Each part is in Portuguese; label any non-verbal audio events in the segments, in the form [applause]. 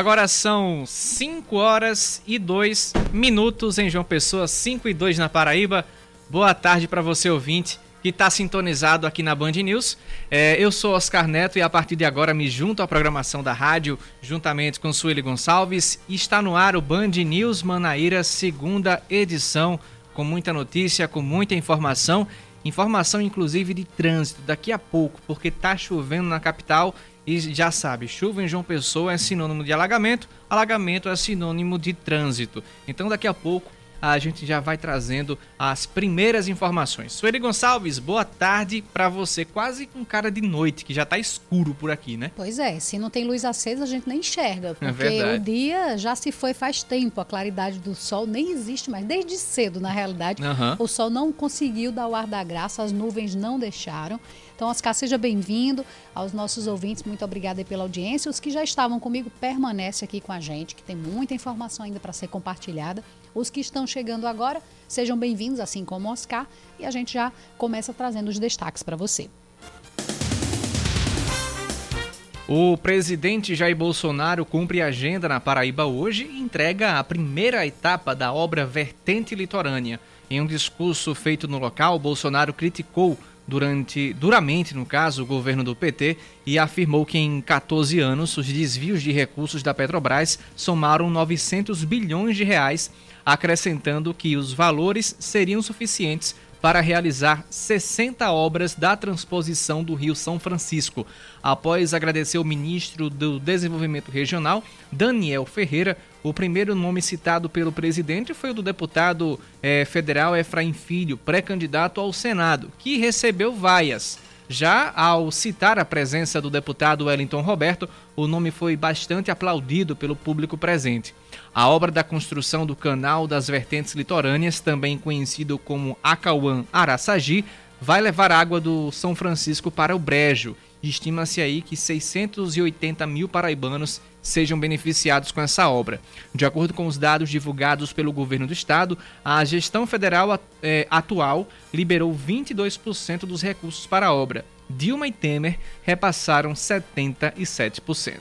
Agora são 5 horas e 2 minutos em João Pessoa, 5 e 2 na Paraíba. Boa tarde para você, ouvinte, que está sintonizado aqui na Band News. É, eu sou Oscar Neto e a partir de agora me junto à programação da rádio, juntamente com Sueli Gonçalves. Está no ar o Band News Manaíra, segunda edição, com muita notícia, com muita informação. Informação inclusive de trânsito daqui a pouco, porque está chovendo na capital e já sabe, chuva em João Pessoa é sinônimo de alagamento, alagamento é sinônimo de trânsito. Então daqui a pouco a gente já vai trazendo as primeiras informações. Sueli Gonçalves, boa tarde para você. Quase com cara de noite, que já tá escuro por aqui, né? Pois é, se não tem luz acesa, a gente nem enxerga, é porque é o dia já se foi faz tempo. A claridade do sol nem existe mais, desde cedo, na realidade. Uhum. O sol não conseguiu dar o ar da graça, as nuvens não deixaram. Então, Oscar, seja bem-vindo aos nossos ouvintes. Muito obrigada pela audiência. Os que já estavam comigo, permanece aqui com a gente, que tem muita informação ainda para ser compartilhada. Os que estão chegando agora, sejam bem-vindos, assim como Oscar, e a gente já começa trazendo os destaques para você. O presidente Jair Bolsonaro cumpre agenda na Paraíba hoje e entrega a primeira etapa da obra Vertente Litorânea. Em um discurso feito no local, Bolsonaro criticou durante, duramente, no caso, o governo do PT e afirmou que em 14 anos os desvios de recursos da Petrobras somaram 900 bilhões de reais acrescentando que os valores seriam suficientes para realizar 60 obras da transposição do Rio São Francisco. Após agradecer o ministro do Desenvolvimento Regional, Daniel Ferreira, o primeiro nome citado pelo presidente foi o do deputado eh, federal Efraim Filho, pré-candidato ao Senado, que recebeu vaias. Já ao citar a presença do deputado Wellington Roberto, o nome foi bastante aplaudido pelo público presente. A obra da construção do Canal das Vertentes Litorâneas, também conhecido como Acauã Araçagi, vai levar água do São Francisco para o Brejo. Estima-se aí que 680 mil paraibanos sejam beneficiados com essa obra. De acordo com os dados divulgados pelo governo do estado, a gestão federal é, atual liberou 22% dos recursos para a obra. Dilma e Temer repassaram 77%.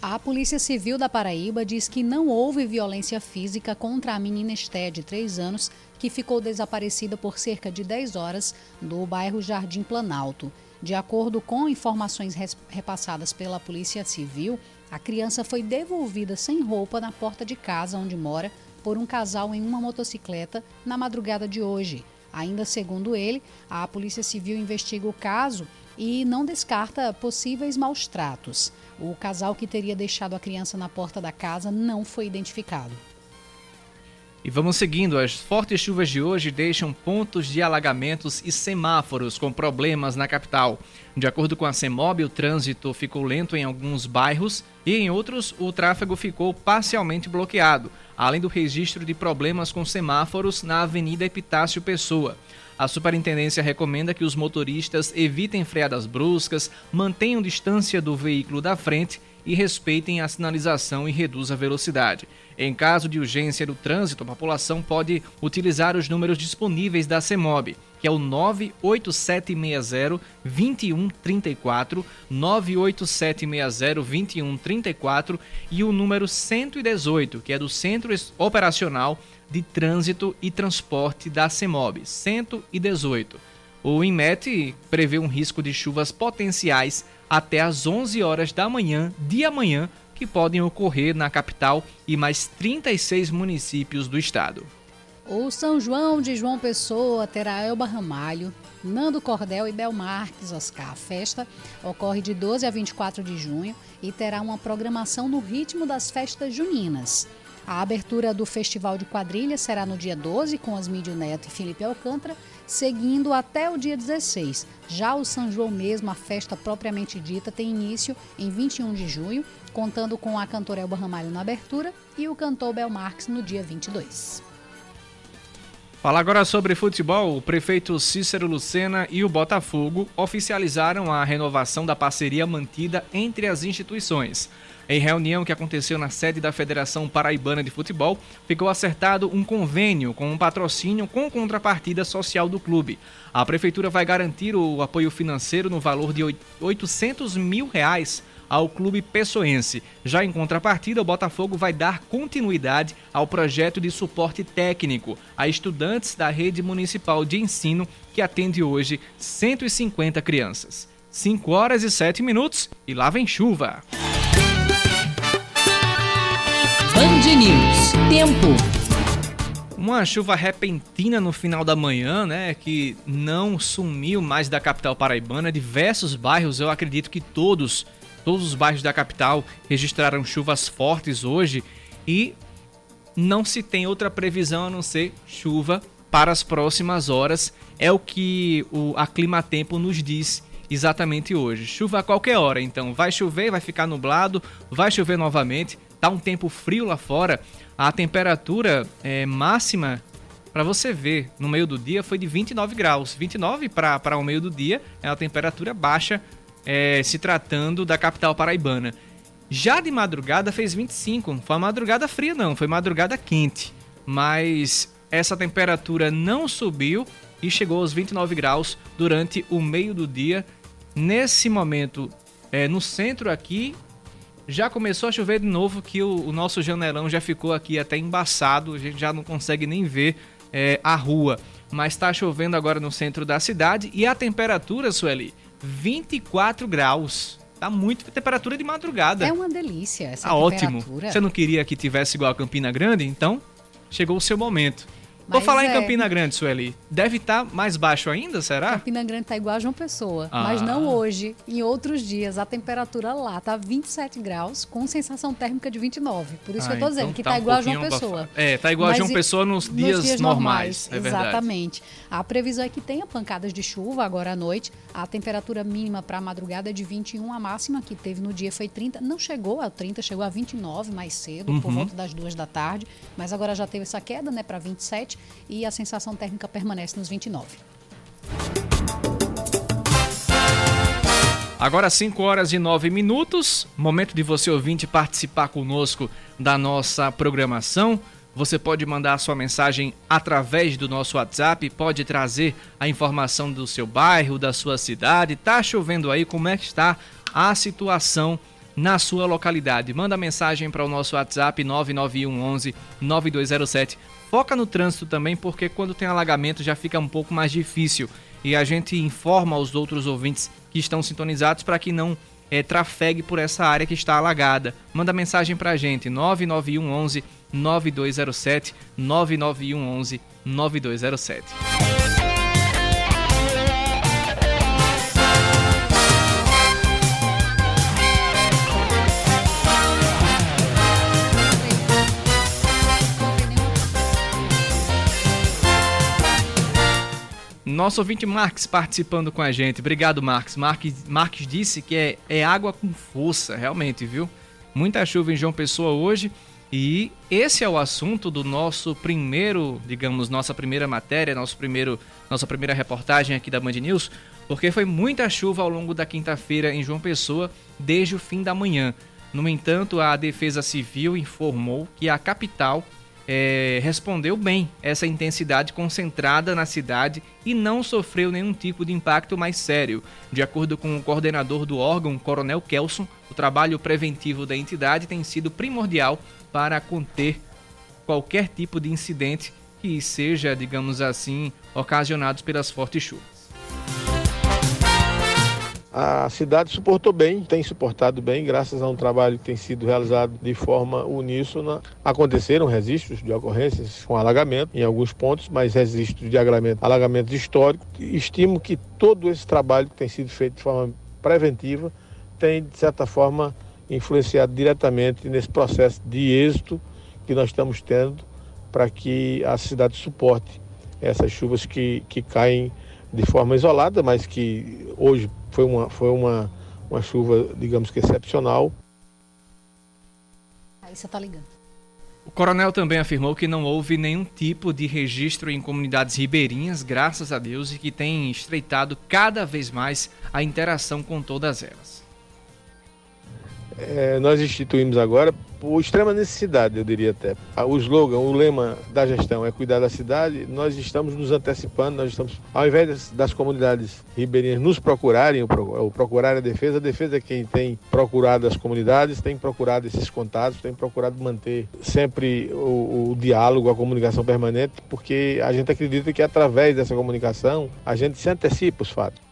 A Polícia Civil da Paraíba diz que não houve violência física contra a menina Esté, de 3 anos, que ficou desaparecida por cerca de 10 horas no bairro Jardim Planalto. De acordo com informações repassadas pela Polícia Civil, a criança foi devolvida sem roupa na porta de casa onde mora por um casal em uma motocicleta na madrugada de hoje. Ainda segundo ele, a Polícia Civil investiga o caso e não descarta possíveis maus tratos. O casal que teria deixado a criança na porta da casa não foi identificado. E vamos seguindo, as fortes chuvas de hoje deixam pontos de alagamentos e semáforos com problemas na capital. De acordo com a CEMOB, o trânsito ficou lento em alguns bairros e em outros o tráfego ficou parcialmente bloqueado, além do registro de problemas com semáforos na Avenida Epitácio Pessoa. A superintendência recomenda que os motoristas evitem freadas bruscas, mantenham distância do veículo da frente e respeitem a sinalização e reduzam a velocidade. Em caso de urgência do trânsito, a população pode utilizar os números disponíveis da CEMOB, que é o 98760 2134, 98760 2134 e o número 118, que é do Centro Operacional de Trânsito e Transporte da CEMOB, 118. O INMET prevê um risco de chuvas potenciais até às 11 horas da manhã de amanhã que podem ocorrer na capital e mais 36 municípios do estado. O São João de João Pessoa terá Elba Ramalho, Nando Cordel e Bel Marques Oscar. A festa ocorre de 12 a 24 de junho e terá uma programação no ritmo das festas juninas. A abertura do Festival de Quadrilhas será no dia 12, com Asmídio Neto e Felipe Alcântara, seguindo até o dia 16. Já o São João mesmo, a festa propriamente dita, tem início em 21 de junho, contando com a cantora Elba Ramalho na abertura e o cantor Bel Marques no dia 22. Fala agora sobre futebol. O prefeito Cícero Lucena e o Botafogo oficializaram a renovação da parceria mantida entre as instituições. Em reunião que aconteceu na sede da Federação Paraibana de Futebol, ficou acertado um convênio com um patrocínio com contrapartida social do clube. A prefeitura vai garantir o apoio financeiro no valor de 800 mil reais ao clube pessoense. Já em contrapartida, o Botafogo vai dar continuidade ao projeto de suporte técnico a estudantes da rede municipal de ensino que atende hoje 150 crianças. 5 horas e 7 minutos e lá vem chuva. Band News. Tempo. Uma chuva repentina no final da manhã, né, que não sumiu mais da capital paraibana. Diversos bairros, eu acredito que todos Todos os bairros da capital registraram chuvas fortes hoje e não se tem outra previsão a não ser chuva para as próximas horas. É o que o a Clima Tempo nos diz exatamente hoje. Chuva a qualquer hora, então vai chover, vai ficar nublado, vai chover novamente. Tá um tempo frio lá fora. A temperatura é, máxima para você ver no meio do dia foi de 29 graus. 29 para o meio do dia é a temperatura baixa é, se tratando da capital paraibana. Já de madrugada fez 25, não foi uma madrugada fria não, foi madrugada quente, mas essa temperatura não subiu e chegou aos 29 graus durante o meio do dia. Nesse momento, é, no centro aqui, já começou a chover de novo, que o, o, nosso janelão já ficou aqui até embaçado, a gente já não consegue nem ver é, a rua. Mas está chovendo agora no centro da cidade e a temperatura, Sueli, 24 graus. Tá muito temperatura de madrugada. É uma delícia essa tá ótimo. Você não queria que tivesse igual a Campina Grande? Então, chegou o seu momento. Vou falar é... em Campina Grande, Sueli. Deve estar tá mais baixo ainda, será? Campina Grande está igual a João Pessoa, ah. mas não hoje. Em outros dias, a temperatura lá tá 27 graus, com sensação térmica de 29. Por isso ah, que eu tô dizendo então que tá, tá um igual a João Pessoa. É, tá igual mas a João Pessoa nos, nos dias, dias, normais. normais. É exatamente. A previsão é que tenha pancadas de chuva agora à noite. A temperatura mínima para a madrugada é de 21, a máxima que teve no dia foi 30. Não chegou a 30, chegou a 29 mais cedo, uhum. por volta das duas da tarde, mas agora já teve essa queda, né, para 27 e a sensação térmica permanece nos 29. Agora 5 horas e 9 minutos, momento de você ouvinte participar conosco da nossa programação. Você pode mandar a sua mensagem através do nosso WhatsApp, pode trazer a informação do seu bairro, da sua cidade. Tá chovendo aí, como é que está a situação na sua localidade? Manda mensagem para o nosso WhatsApp 991 11 9207 Foca no trânsito também, porque quando tem alagamento já fica um pouco mais difícil. E a gente informa aos outros ouvintes que estão sintonizados para que não é, trafegue por essa área que está alagada. Manda mensagem para a gente, 991 11 9207, 991 11 9207. Nosso ouvinte Marques participando com a gente. Obrigado, Marques. Marques, disse que é, é água com força, realmente, viu? Muita chuva em João Pessoa hoje. E esse é o assunto do nosso primeiro, digamos, nossa primeira matéria, nosso primeiro, nossa primeira reportagem aqui da Band News, porque foi muita chuva ao longo da quinta-feira em João Pessoa, desde o fim da manhã. No entanto, a Defesa Civil informou que a capital é, respondeu bem essa intensidade concentrada na cidade e não sofreu nenhum tipo de impacto mais sério. De acordo com o coordenador do órgão, Coronel Kelson, o trabalho preventivo da entidade tem sido primordial para conter qualquer tipo de incidente que seja, digamos assim, ocasionado pelas fortes chuvas. A cidade suportou bem, tem suportado bem, graças a um trabalho que tem sido realizado de forma uníssona. Aconteceram registros de ocorrências com alagamento em alguns pontos, mas registros de alagamento, alagamentos históricos. Estimo que todo esse trabalho que tem sido feito de forma preventiva tem, de certa forma, influenciado diretamente nesse processo de êxito que nós estamos tendo para que a cidade suporte essas chuvas que, que caem de forma isolada, mas que hoje foi uma, foi uma, uma chuva, digamos que excepcional. Aí você está ligando. O coronel também afirmou que não houve nenhum tipo de registro em comunidades ribeirinhas, graças a Deus, e que tem estreitado cada vez mais a interação com todas elas. É, nós instituímos agora por extrema necessidade, eu diria até. O slogan, o lema da gestão é cuidar da cidade. Nós estamos nos antecipando, nós estamos, ao invés das, das comunidades ribeirinhas nos procurarem, o, procurar a defesa, a defesa é quem tem procurado as comunidades, tem procurado esses contatos, tem procurado manter sempre o, o diálogo, a comunicação permanente, porque a gente acredita que através dessa comunicação a gente se antecipa os fatos.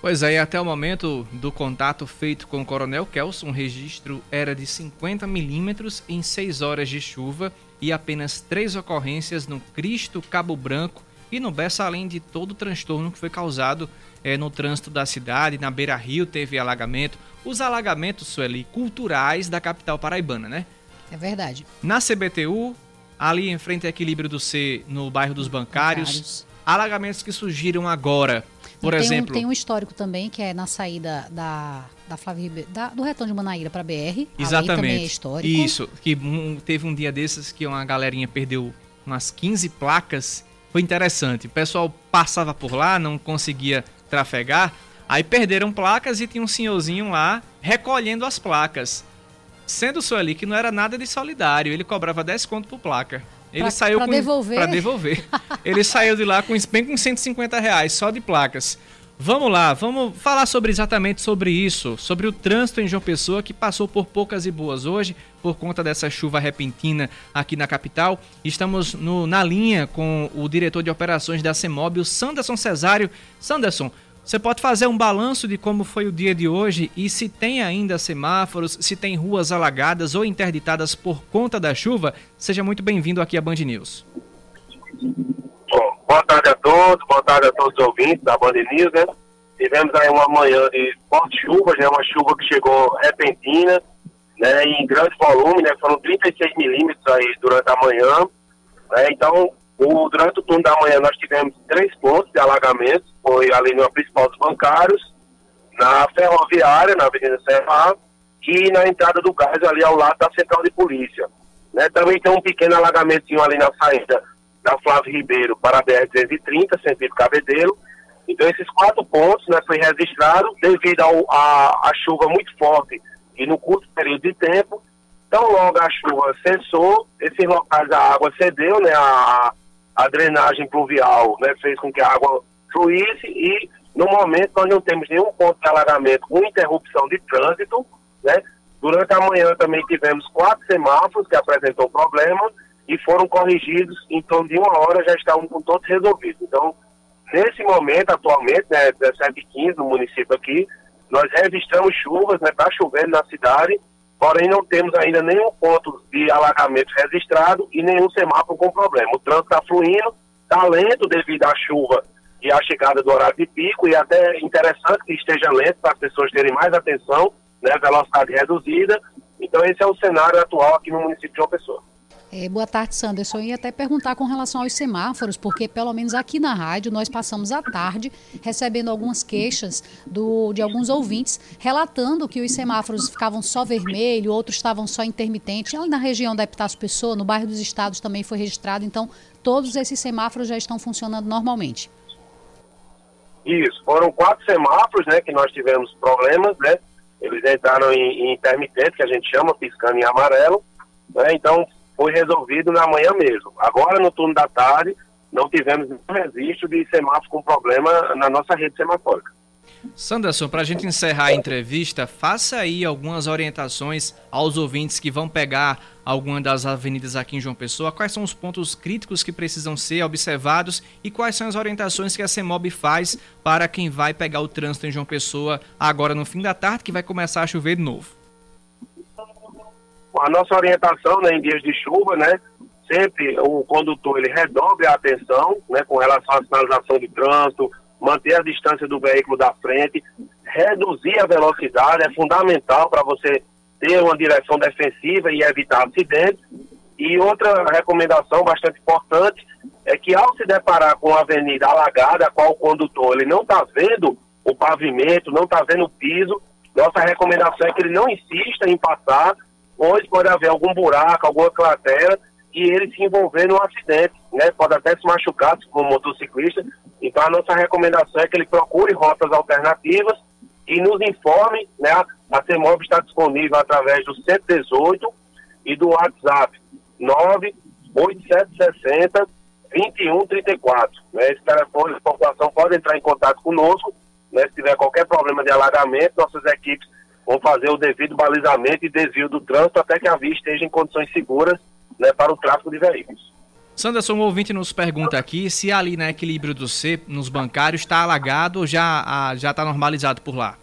Pois é, e até o momento do contato feito com o Coronel Kelson, o registro era de 50 milímetros em 6 horas de chuva e apenas três ocorrências no Cristo, Cabo Branco e no Bessa, além de todo o transtorno que foi causado é, no trânsito da cidade. Na Beira Rio teve alagamento. Os alagamentos, Sueli, culturais da capital paraibana, né? É verdade. Na CBTU, ali em frente ao equilíbrio do C, no bairro dos bancários, bancários. alagamentos que surgiram agora por tem exemplo. Um, tem um histórico também, que é na saída da, da Flávia Ribeiro, da, do retão de Manaíra para BR. Exatamente. também é histórico. Isso, que um, teve um dia desses que uma galerinha perdeu umas 15 placas. Foi interessante. O pessoal passava por lá, não conseguia trafegar. Aí perderam placas e tinha um senhorzinho lá recolhendo as placas. Sendo o ali que não era nada de solidário, ele cobrava 10 conto por placa. Ele pra, saiu pra com. Devolver. Pra devolver. Ele [laughs] saiu de lá com bem com 150 reais, só de placas. Vamos lá, vamos falar sobre exatamente sobre isso, sobre o trânsito em João Pessoa que passou por poucas e boas hoje por conta dessa chuva repentina aqui na capital. Estamos no, na linha com o diretor de operações da CEMOB, o Sanderson Cesário. Sanderson, você pode fazer um balanço de como foi o dia de hoje e se tem ainda semáforos, se tem ruas alagadas ou interditadas por conta da chuva? Seja muito bem-vindo aqui à Band News. Bom, boa tarde a todos, boa tarde a todos os ouvintes da Band News, né? Tivemos aí uma manhã de forte chuva, né? Uma chuva que chegou repentina, né? Em grande volume, né? Foram 36 milímetros aí durante a manhã, né? Então, o, durante o turno da manhã nós tivemos três pontos de alagamento, foi ali no principal dos bancários, na ferroviária, na Avenida Serra, e na entrada do gás ali ao lado da central de polícia. Né? Também tem um pequeno alagamentinho ali na saída da Flávio Ribeiro para a BR-230, sentido Cabedelo. Então esses quatro pontos né, foi registrado devido à chuva muito forte e no curto período de tempo. Então logo a chuva cessou, esses locais a água cedeu, né, a, a drenagem pluvial né, fez com que a água fluísse e, no momento, nós não temos nenhum ponto de alagamento com interrupção de trânsito. Né? Durante a manhã também tivemos quatro semáforos que apresentou problema e foram corrigidos em torno de uma hora, já estavam com todos resolvidos. Então, nesse momento, atualmente, né, 17 e 15 no município aqui, nós registramos chuvas, né, está chovendo na cidade, porém não temos ainda nenhum ponto de alagamento registrado e nenhum semáforo com problema. O trânsito está fluindo, está lento devido à chuva e à chegada do horário de pico, e até interessante que esteja lento para as pessoas terem mais atenção, né, velocidade reduzida. Então esse é o cenário atual aqui no município de João Pessoa. É, boa tarde, Sanderson. Eu ia até perguntar com relação aos semáforos, porque pelo menos aqui na rádio nós passamos a tarde recebendo algumas queixas do, de alguns ouvintes relatando que os semáforos ficavam só vermelho, outros estavam só intermitentes. Ali na região da Epitácio Pessoa, no bairro dos Estados também foi registrado, então todos esses semáforos já estão funcionando normalmente. Isso, foram quatro semáforos né, que nós tivemos problemas, né? Eles entraram em, em intermitente, que a gente chama, piscando em amarelo. Né? Então, foi resolvido na manhã mesmo. Agora, no turno da tarde, não tivemos nenhum registro de semáforo com problema na nossa rede semafórica. Sanderson, para a gente encerrar a entrevista, faça aí algumas orientações aos ouvintes que vão pegar alguma das avenidas aqui em João Pessoa. Quais são os pontos críticos que precisam ser observados e quais são as orientações que a CEMOB faz para quem vai pegar o trânsito em João Pessoa agora no fim da tarde, que vai começar a chover de novo? A nossa orientação né, em dias de chuva, né, sempre o condutor ele redobre a atenção né, com relação à sinalização de trânsito, manter a distância do veículo da frente, reduzir a velocidade é fundamental para você ter uma direção defensiva e evitar acidentes. E outra recomendação bastante importante é que ao se deparar com a avenida alagada, a qual o condutor ele não está vendo o pavimento, não está vendo o piso, nossa recomendação é que ele não insista em passar, pois pode haver algum buraco, alguma cratera, e ele se envolver num acidente, né? Pode até se machucar como motociclista. Então a nossa recomendação é que ele procure rotas alternativas e nos informe, né? A CEMOB está disponível através do 118 e do WhatsApp 98760 2134. Né? Esse telefone, a população pode entrar em contato conosco, né? Se tiver qualquer problema de alagamento, nossas equipes vão fazer o devido balizamento e desvio do trânsito até que a via esteja em condições seguras né, para o tráfego de veículos. Sanderson, um ouvinte nos pergunta aqui se ali na equilíbrio do C, nos bancários, está alagado ou já está normalizado por lá?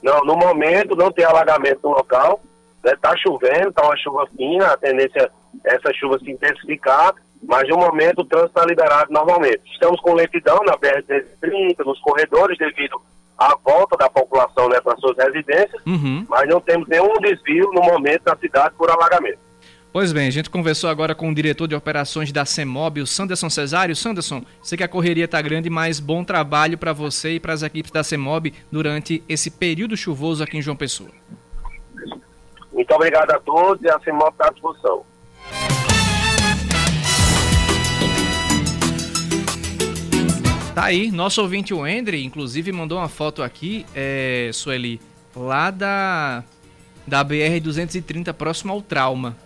Não, no momento não tem alagamento no local. Está né, chovendo, está uma chuva fina, a tendência é essa chuva se intensificar, mas no momento o trânsito está liberado normalmente. Estamos com lentidão na BR-130, nos corredores, devido à volta da população né, para suas residências, uhum. mas não temos nenhum desvio no momento na cidade por alagamento. Pois bem, a gente conversou agora com o diretor de operações da CEMOB, o Sanderson Cesário. Sanderson, sei que a correria está grande, mas bom trabalho para você e para as equipes da CEMOB durante esse período chuvoso aqui em João Pessoa. Muito obrigado a todos e a CEMOB está à disposição. Tá aí, nosso ouvinte, o Endre, inclusive mandou uma foto aqui, é, Sueli, lá da, da BR-230, próximo ao trauma.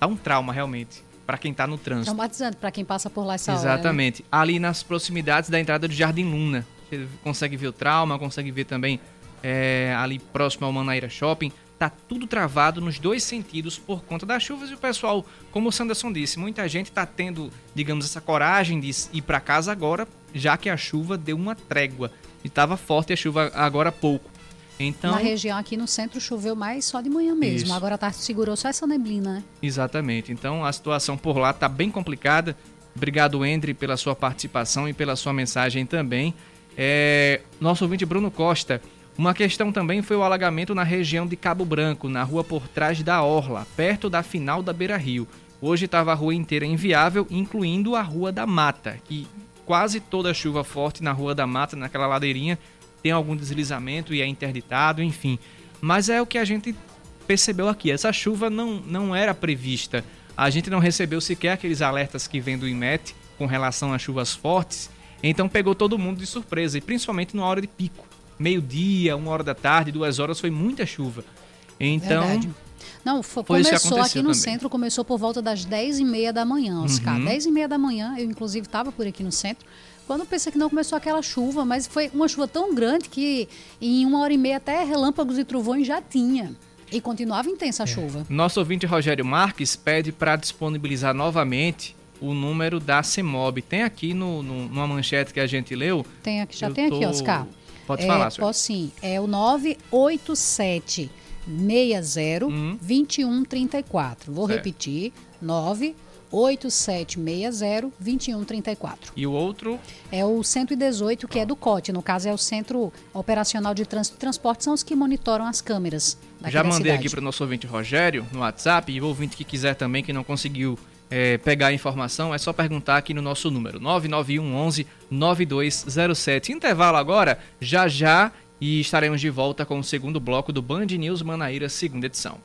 Tá um trauma, realmente, para quem tá no trânsito. Traumatizante para quem passa por lá essa Exatamente. Hora, né? Ali nas proximidades da entrada do Jardim Luna. Você consegue ver o trauma, consegue ver também é, ali próximo ao Manaíra Shopping. Tá tudo travado nos dois sentidos por conta das chuvas e o pessoal, como o Sanderson disse, muita gente tá tendo, digamos, essa coragem de ir para casa agora, já que a chuva deu uma trégua. E estava forte a chuva agora há pouco. Então, Na região aqui no centro choveu mais só de manhã mesmo. Isso. Agora tá, segurou só essa neblina, né? Exatamente. Então a situação por lá tá bem complicada. Obrigado, Endre, pela sua participação e pela sua mensagem também. É, nosso ouvinte Bruno Costa. Uma questão também foi o alagamento na região de Cabo Branco, na rua por trás da Orla, perto da final da Beira Rio. Hoje estava a rua inteira inviável, incluindo a Rua da Mata, que quase toda chuva forte na Rua da Mata, naquela ladeirinha, tem algum deslizamento e é interditado, enfim. Mas é o que a gente percebeu aqui. Essa chuva não, não era prevista. A gente não recebeu sequer aqueles alertas que vem do IMET com relação a chuvas fortes. Então pegou todo mundo de surpresa, e principalmente numa hora de pico. Meio-dia, uma hora da tarde, duas horas, foi muita chuva. Então. Verdade. Não, foi, foi começou aqui no também. centro, começou por volta das 10 e meia da manhã, Oscar. Uhum. 10 e meia da manhã, eu inclusive estava por aqui no centro. Quando eu pensei que não começou aquela chuva, mas foi uma chuva tão grande que em uma hora e meia até relâmpagos e trovões já tinha. E continuava intensa a é. chuva. Nosso ouvinte Rogério Marques pede para disponibilizar novamente o número da CEMOB. Tem aqui no, no, numa manchete que a gente leu? Tem aqui, já eu tem tô... aqui, Oscar. Pode é, falar, senhor. Posso sim. É o 987 60 uhum. 2134. Vou certo. repetir. 9 8760-2134. E o outro? É o 118, que é do COT. No caso, é o Centro Operacional de Trânsito e Transporte. São os que monitoram as câmeras. Já mandei cidade. aqui para o nosso ouvinte Rogério no WhatsApp. E o ouvinte que quiser também, que não conseguiu é, pegar a informação, é só perguntar aqui no nosso número: 991 11 9207. Intervalo agora, já já. E estaremos de volta com o segundo bloco do Band News Manaíra, segunda edição.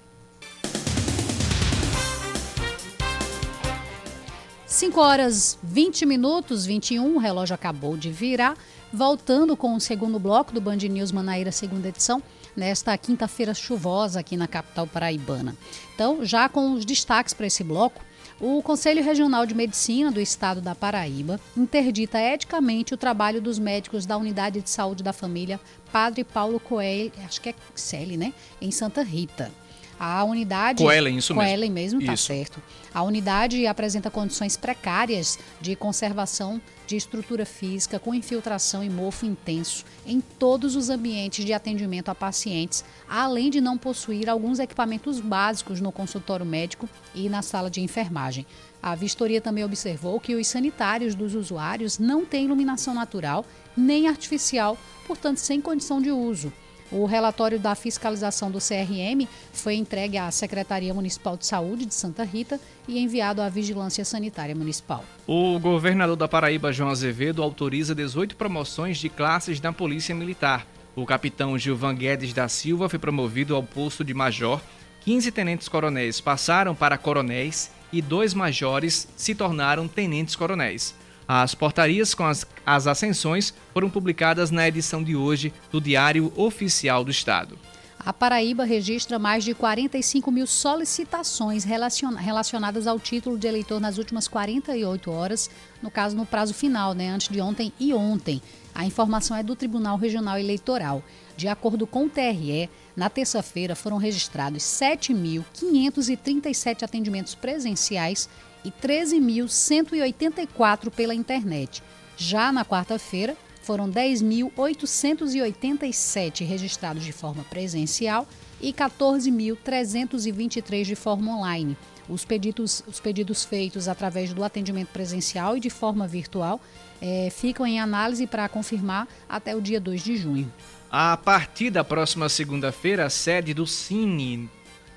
5 horas 20 minutos, 21, o relógio acabou de virar. Voltando com o segundo bloco do Band News Manaíra, segunda edição, nesta quinta-feira chuvosa aqui na capital paraibana. Então, já com os destaques para esse bloco, o Conselho Regional de Medicina do Estado da Paraíba interdita eticamente o trabalho dos médicos da Unidade de Saúde da Família Padre Paulo Coelho, acho que é Celi, né? Em Santa Rita. A unidade. Coelen, isso mesmo. Coelen mesmo, tá certo. A unidade apresenta condições precárias de conservação de estrutura física com infiltração e mofo intenso em todos os ambientes de atendimento a pacientes, além de não possuir alguns equipamentos básicos no consultório médico e na sala de enfermagem. A vistoria também observou que os sanitários dos usuários não têm iluminação natural nem artificial, portanto, sem condição de uso. O relatório da fiscalização do CRM foi entregue à Secretaria Municipal de Saúde de Santa Rita e enviado à Vigilância Sanitária Municipal. O governador da Paraíba, João Azevedo, autoriza 18 promoções de classes da Polícia Militar. O capitão Gilvan Guedes da Silva foi promovido ao posto de major, 15 tenentes-coronéis passaram para coronéis e dois majores se tornaram tenentes-coronéis. As portarias com as, as ascensões foram publicadas na edição de hoje do Diário Oficial do Estado. A Paraíba registra mais de 45 mil solicitações relacionadas ao título de eleitor nas últimas 48 horas, no caso no prazo final, né, antes de ontem e ontem. A informação é do Tribunal Regional Eleitoral. De acordo com o TRE, na terça-feira foram registrados 7.537 atendimentos presenciais e 13.184 pela internet. Já na quarta-feira, foram 10.887 registrados de forma presencial e 14.323 de forma online. Os pedidos, os pedidos feitos através do atendimento presencial e de forma virtual é, ficam em análise para confirmar até o dia 2 de junho. A partir da próxima segunda-feira, a sede do Cine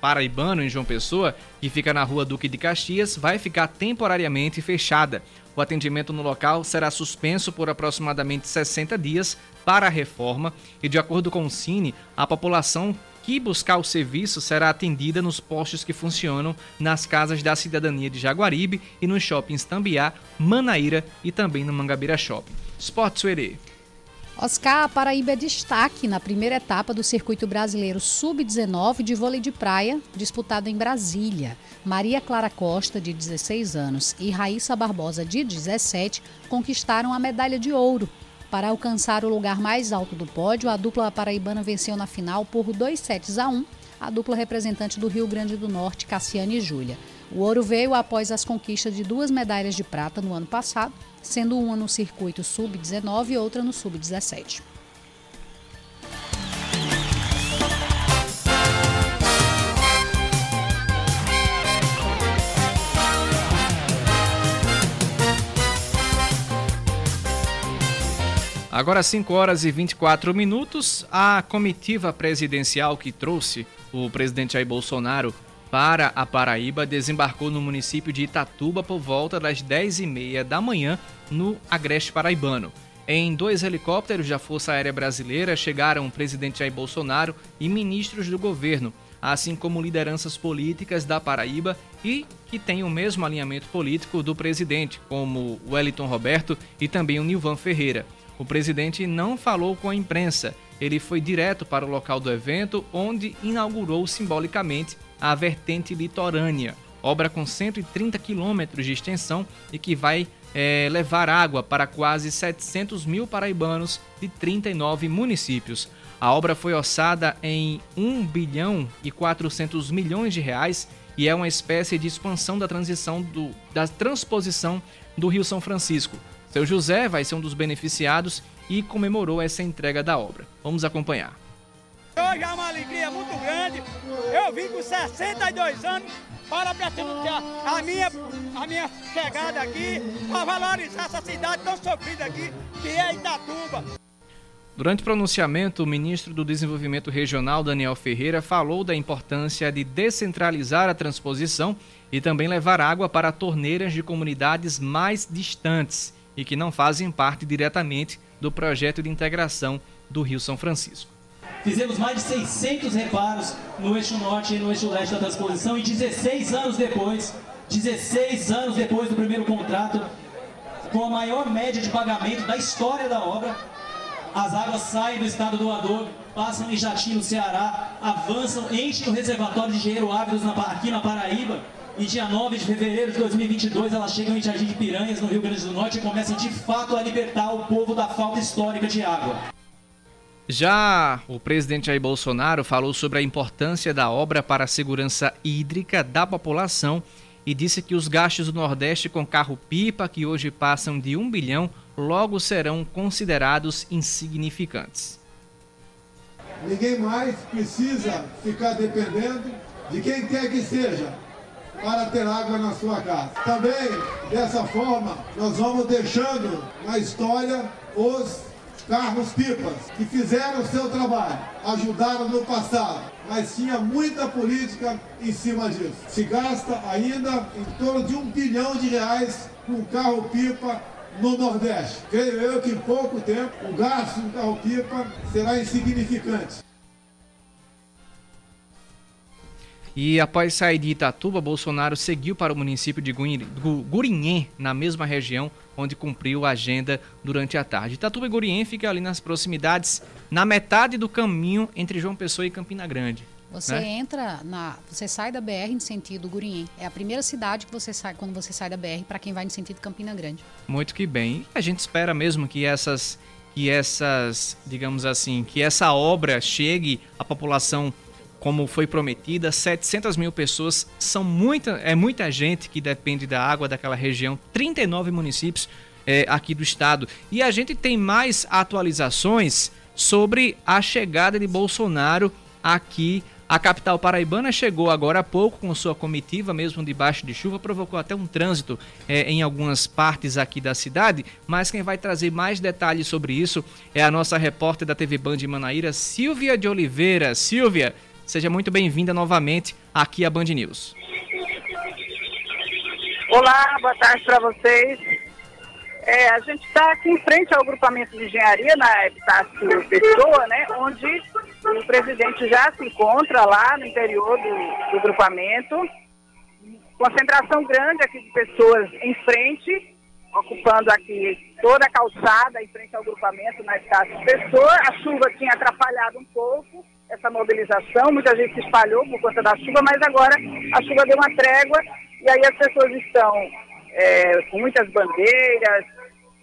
Paraibano, em João Pessoa, que fica na rua Duque de Caxias, vai ficar temporariamente fechada. O atendimento no local será suspenso por aproximadamente 60 dias para a reforma e, de acordo com o Cine, a população que buscar o serviço será atendida nos postos que funcionam nas casas da cidadania de Jaguaribe e nos shoppings Tambiá, Manaíra e também no Mangabeira Shopping. Esporte Suerê. Oscar Paraíba é destaque na primeira etapa do Circuito Brasileiro Sub-19 de vôlei de praia, disputado em Brasília. Maria Clara Costa, de 16 anos, e Raíssa Barbosa, de 17, conquistaram a medalha de ouro. Para alcançar o lugar mais alto do pódio, a dupla paraibana venceu na final por 2 sets a 1 a dupla representante do Rio Grande do Norte, Cassiane e Júlia. O ouro veio após as conquistas de duas medalhas de prata no ano passado, sendo uma no circuito sub-19 e outra no sub-17. Agora 5 horas e 24 minutos, a comitiva presidencial que trouxe o presidente Jair Bolsonaro para a Paraíba desembarcou no município de Itatuba por volta das 10h30 da manhã no Agreste Paraibano. Em dois helicópteros da Força Aérea Brasileira chegaram o presidente Jair Bolsonaro e ministros do governo, assim como lideranças políticas da Paraíba e que têm o mesmo alinhamento político do presidente, como Wellington Roberto e também o Nilvan Ferreira. O presidente não falou com a imprensa, ele foi direto para o local do evento, onde inaugurou simbolicamente a vertente litorânea, obra com 130 quilômetros de extensão e que vai é, levar água para quase 700 mil paraibanos de 39 municípios. A obra foi orçada em 1 bilhão e 400 milhões de reais e é uma espécie de expansão da transição do, da transposição do Rio São Francisco. Seu José vai ser um dos beneficiados e comemorou essa entrega da obra. Vamos acompanhar. Hoje é uma alegria muito grande. Eu vim com 62 anos para prestigiar a minha, a minha chegada aqui, para valorizar essa cidade tão sofrida aqui, que é Itatuba. Durante o pronunciamento, o ministro do Desenvolvimento Regional, Daniel Ferreira, falou da importância de descentralizar a transposição e também levar água para torneiras de comunidades mais distantes e que não fazem parte diretamente do projeto de integração do Rio São Francisco. Fizemos mais de 600 reparos no eixo norte e no eixo leste da transposição e 16 anos depois, 16 anos depois do primeiro contrato, com a maior média de pagamento da história da obra, as águas saem do estado doador, passam em Jati, no Ceará, avançam, enchem o reservatório de Engenheiro Ávidos aqui na Paraíba, e dia 9 de fevereiro de 2022 elas chegam em Jardim de Piranhas, no Rio Grande do Norte, e começam de fato a libertar o povo da falta histórica de água. Já o presidente Jair Bolsonaro falou sobre a importância da obra para a segurança hídrica da população e disse que os gastos do Nordeste com carro-pipa, que hoje passam de um bilhão, logo serão considerados insignificantes. Ninguém mais precisa ficar dependendo de quem quer que seja para ter água na sua casa. Também, dessa forma, nós vamos deixando na história os carros-pipas, que fizeram o seu trabalho, ajudaram no passado, mas tinha muita política em cima disso. Se gasta ainda em torno de um bilhão de reais com carro-pipa no Nordeste. Creio eu que em pouco tempo o gasto do carro-pipa será insignificante. E após sair de Itatuba, Bolsonaro seguiu para o município de Gurinhém, na mesma região onde cumpriu a agenda durante a tarde. Itatuba e Gurinhém fica ali nas proximidades, na metade do caminho entre João Pessoa e Campina Grande. Você né? entra na, você sai da BR em sentido Gurinhém. É a primeira cidade que você sai quando você sai da BR para quem vai no sentido Campina Grande. Muito que bem. E a gente espera mesmo que essas que essas, digamos assim, que essa obra chegue à população como foi prometida, 700 mil pessoas são muita, é muita gente que depende da água daquela região, 39 municípios é, aqui do estado. E a gente tem mais atualizações sobre a chegada de Bolsonaro aqui a capital paraibana chegou agora há pouco com sua comitiva, mesmo debaixo de chuva, provocou até um trânsito é, em algumas partes aqui da cidade. Mas quem vai trazer mais detalhes sobre isso é a nossa repórter da TV Band de Manaíra, Silvia de Oliveira. Silvia, seja muito bem-vinda novamente aqui à Band News. Olá, boa tarde para vocês. É, a gente está aqui em frente ao grupamento de engenharia na Epitácio Pessoa, né, onde o presidente já se encontra lá no interior do, do grupamento. Concentração grande aqui de pessoas em frente, ocupando aqui toda a calçada em frente ao grupamento na Epitácio Pessoa. A chuva tinha atrapalhado um pouco essa mobilização, muita gente se espalhou por conta da chuva, mas agora a chuva deu uma trégua e aí as pessoas estão é, com muitas bandeiras,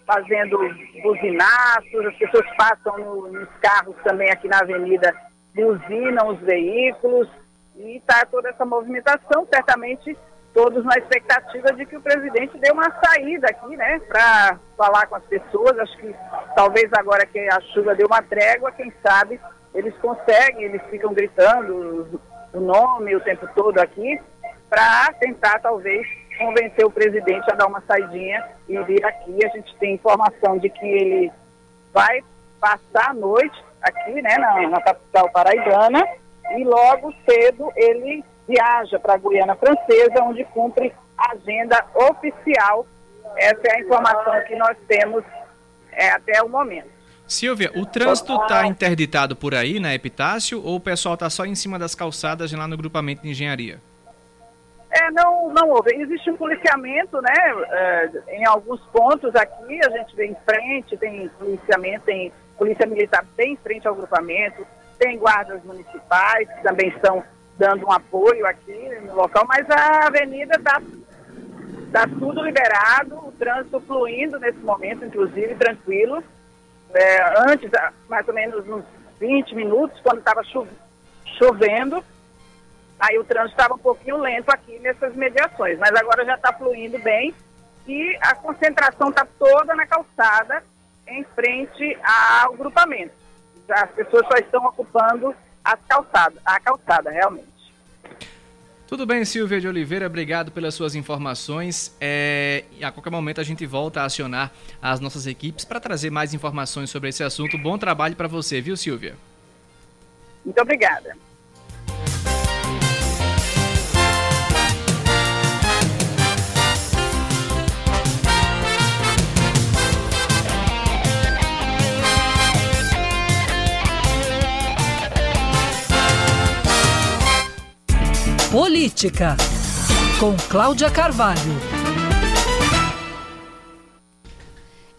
fazendo buzinaços, as pessoas passam no, nos carros também aqui na avenida, buzinam os veículos e está toda essa movimentação, certamente todos na expectativa de que o presidente dê uma saída aqui, né, para falar com as pessoas. Acho que talvez agora que a chuva deu uma trégua, quem sabe eles conseguem, eles ficam gritando o nome o tempo todo aqui, para tentar talvez convencer o presidente a dar uma saidinha e vir aqui. A gente tem informação de que ele vai passar a noite aqui, né, na, na capital paraibana, e logo cedo ele viaja para a Guiana Francesa, onde cumpre a agenda oficial. Essa é a informação que nós temos é, até o momento. Silvia, o trânsito está interditado por aí na Epitácio ou o pessoal está só em cima das calçadas lá no grupamento de engenharia? É, não, não houve. Existe um policiamento, né? É, em alguns pontos aqui, a gente vê em frente, tem policiamento, tem polícia militar bem em frente ao grupamento, tem guardas municipais que também estão dando um apoio aqui no local, mas a avenida está tá tudo liberado, o trânsito fluindo nesse momento, inclusive, tranquilo. É, antes, mais ou menos uns 20 minutos, quando estava chovendo, Aí o trânsito estava um pouquinho lento aqui nessas mediações, mas agora já está fluindo bem e a concentração está toda na calçada em frente ao grupamento. As pessoas só estão ocupando as calçadas, a calçada, realmente. Tudo bem, Silvia de Oliveira, obrigado pelas suas informações. É, a qualquer momento a gente volta a acionar as nossas equipes para trazer mais informações sobre esse assunto. Bom trabalho para você, viu, Silvia? Muito obrigada. Política, com Cláudia Carvalho.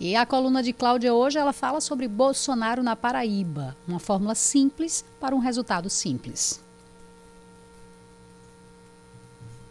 E a coluna de Cláudia hoje ela fala sobre Bolsonaro na Paraíba, uma fórmula simples para um resultado simples.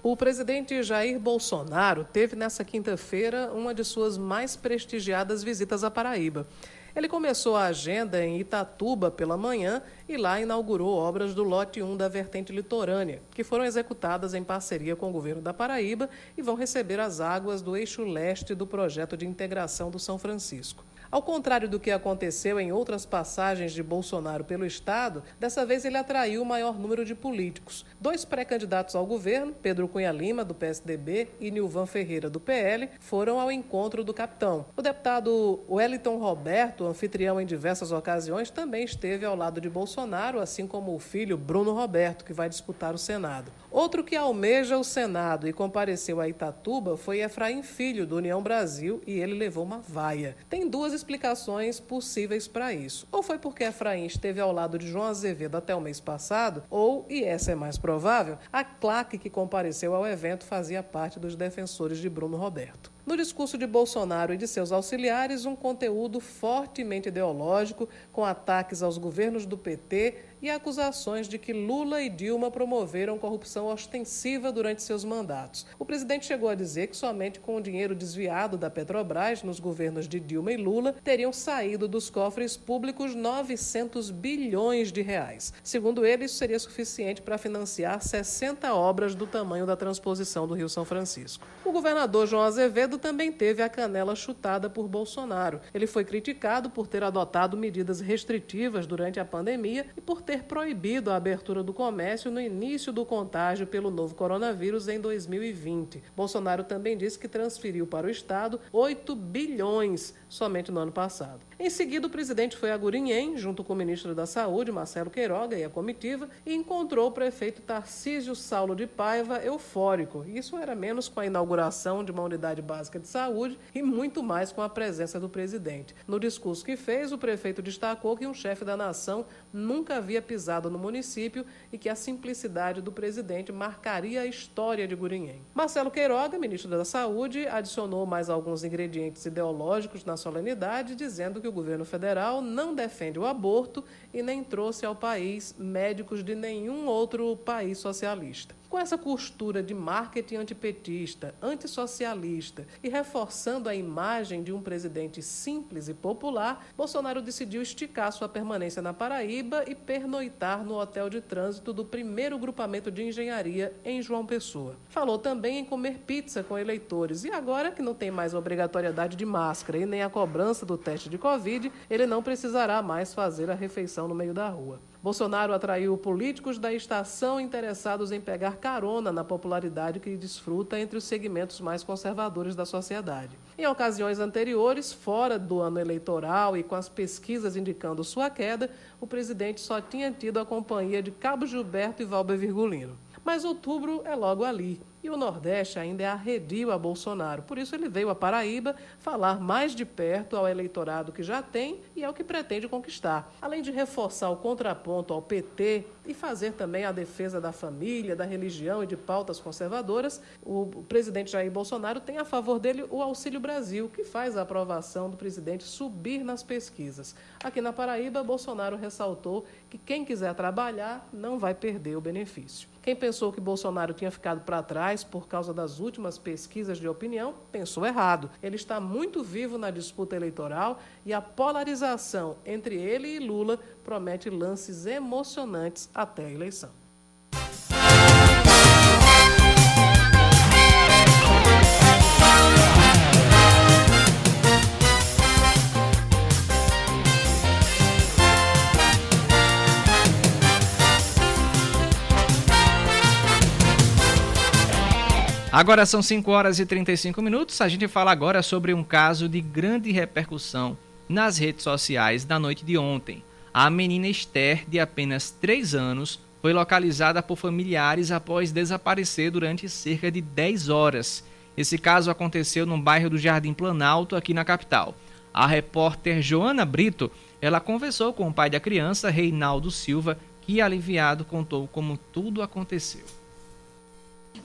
O presidente Jair Bolsonaro teve nessa quinta-feira uma de suas mais prestigiadas visitas à Paraíba. Ele começou a agenda em Itatuba pela manhã e lá inaugurou obras do lote 1 da vertente litorânea, que foram executadas em parceria com o governo da Paraíba e vão receber as águas do eixo leste do projeto de integração do São Francisco. Ao contrário do que aconteceu em outras passagens de Bolsonaro pelo Estado, dessa vez ele atraiu o maior número de políticos. Dois pré-candidatos ao governo, Pedro Cunha Lima, do PSDB, e Nilvan Ferreira, do PL, foram ao encontro do capitão. O deputado Wellington Roberto, anfitrião em diversas ocasiões, também esteve ao lado de Bolsonaro, assim como o filho Bruno Roberto, que vai disputar o Senado. Outro que almeja o Senado e compareceu a Itatuba foi Efraim Filho, do União Brasil, e ele levou uma vaia. Tem duas explicações possíveis para isso. Ou foi porque Efraim esteve ao lado de João Azevedo até o mês passado, ou, e essa é mais provável, a claque que compareceu ao evento fazia parte dos defensores de Bruno Roberto. No discurso de Bolsonaro e de seus auxiliares, um conteúdo fortemente ideológico, com ataques aos governos do PT e acusações de que Lula e Dilma promoveram corrupção ostensiva durante seus mandatos. O presidente chegou a dizer que somente com o dinheiro desviado da Petrobras nos governos de Dilma e Lula teriam saído dos cofres públicos 900 bilhões de reais. Segundo ele, isso seria suficiente para financiar 60 obras do tamanho da transposição do Rio São Francisco. O governador João Azevedo também teve a canela chutada por Bolsonaro. Ele foi criticado por ter adotado medidas restritivas durante a pandemia e por ter proibido a abertura do comércio no início do contágio pelo novo coronavírus em 2020. Bolsonaro também disse que transferiu para o Estado 8 bilhões somente no ano passado. Em seguida, o presidente foi a Gurinhém, junto com o ministro da Saúde, Marcelo Queiroga, e a comitiva, e encontrou o prefeito Tarcísio Saulo de Paiva eufórico. Isso era menos com a inauguração de uma unidade básica de saúde e muito mais com a presença do presidente. No discurso que fez, o prefeito destacou que um chefe da nação nunca havia pisado no município e que a simplicidade do presidente marcaria a história de Gurinhém. Marcelo Queiroga, ministro da Saúde, adicionou mais alguns ingredientes ideológicos na solenidade, dizendo que o governo federal não defende o aborto e nem trouxe ao país médicos de nenhum outro país socialista. Com essa costura de marketing antipetista, antissocialista e reforçando a imagem de um presidente simples e popular, Bolsonaro decidiu esticar sua permanência na Paraíba e pernoitar no hotel de trânsito do primeiro grupamento de engenharia em João Pessoa. Falou também em comer pizza com eleitores e agora que não tem mais obrigatoriedade de máscara e nem a cobrança do teste de Covid, ele não precisará mais fazer a refeição no meio da rua. Bolsonaro atraiu políticos da estação interessados em pegar carona na popularidade que desfruta entre os segmentos mais conservadores da sociedade. Em ocasiões anteriores, fora do ano eleitoral e com as pesquisas indicando sua queda, o presidente só tinha tido a companhia de Cabo Gilberto e Valber Virgulino. Mas outubro é logo ali. E o Nordeste ainda é arredio a Bolsonaro. Por isso ele veio a Paraíba falar mais de perto ao eleitorado que já tem e ao que pretende conquistar. Além de reforçar o contraponto ao PT e fazer também a defesa da família, da religião e de pautas conservadoras, o presidente Jair Bolsonaro tem a favor dele o Auxílio Brasil, que faz a aprovação do presidente subir nas pesquisas. Aqui na Paraíba, Bolsonaro ressaltou que quem quiser trabalhar não vai perder o benefício. Quem pensou que Bolsonaro tinha ficado para trás por causa das últimas pesquisas de opinião, pensou errado. Ele está muito vivo na disputa eleitoral e a polarização entre ele e Lula promete lances emocionantes até a eleição. Agora são 5 horas e 35 minutos. A gente fala agora sobre um caso de grande repercussão nas redes sociais da noite de ontem. A menina Esther, de apenas 3 anos, foi localizada por familiares após desaparecer durante cerca de 10 horas. Esse caso aconteceu no bairro do Jardim Planalto, aqui na capital. A repórter Joana Brito, ela conversou com o pai da criança, Reinaldo Silva, que aliviado contou como tudo aconteceu.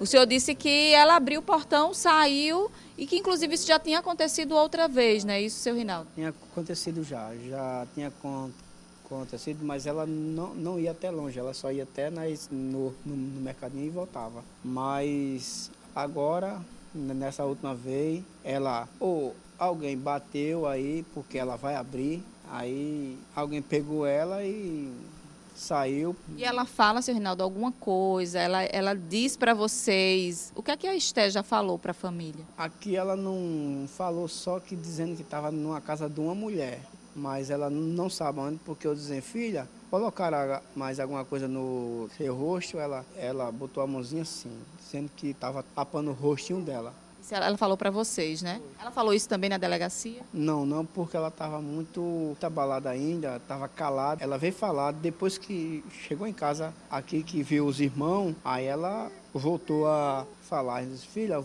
O senhor disse que ela abriu o portão, saiu e que inclusive isso já tinha acontecido outra vez, né? Isso, seu Rinaldo? Tinha acontecido já, já tinha acontecido, mas ela não, não ia até longe, ela só ia até nas, no, no, no mercadinho e voltava. Mas agora, nessa última vez, ela ou alguém bateu aí porque ela vai abrir, aí alguém pegou ela e saiu. E ela fala, seu Rinaldo, alguma coisa? Ela, ela diz para vocês. O que é que a Esté já falou para a família? Aqui ela não falou só que dizendo que estava numa casa de uma mulher. Mas ela não sabe onde, porque eu dizia, filha, colocaram mais alguma coisa no seu rosto, ela, ela botou a mãozinha assim, dizendo que estava tapando o rostinho dela. Ela falou para vocês, né? Ela falou isso também na delegacia? Não, não, porque ela estava muito abalada ainda, estava calada. Ela veio falar depois que chegou em casa aqui, que viu os irmãos, aí ela voltou a falar. Disse, filha,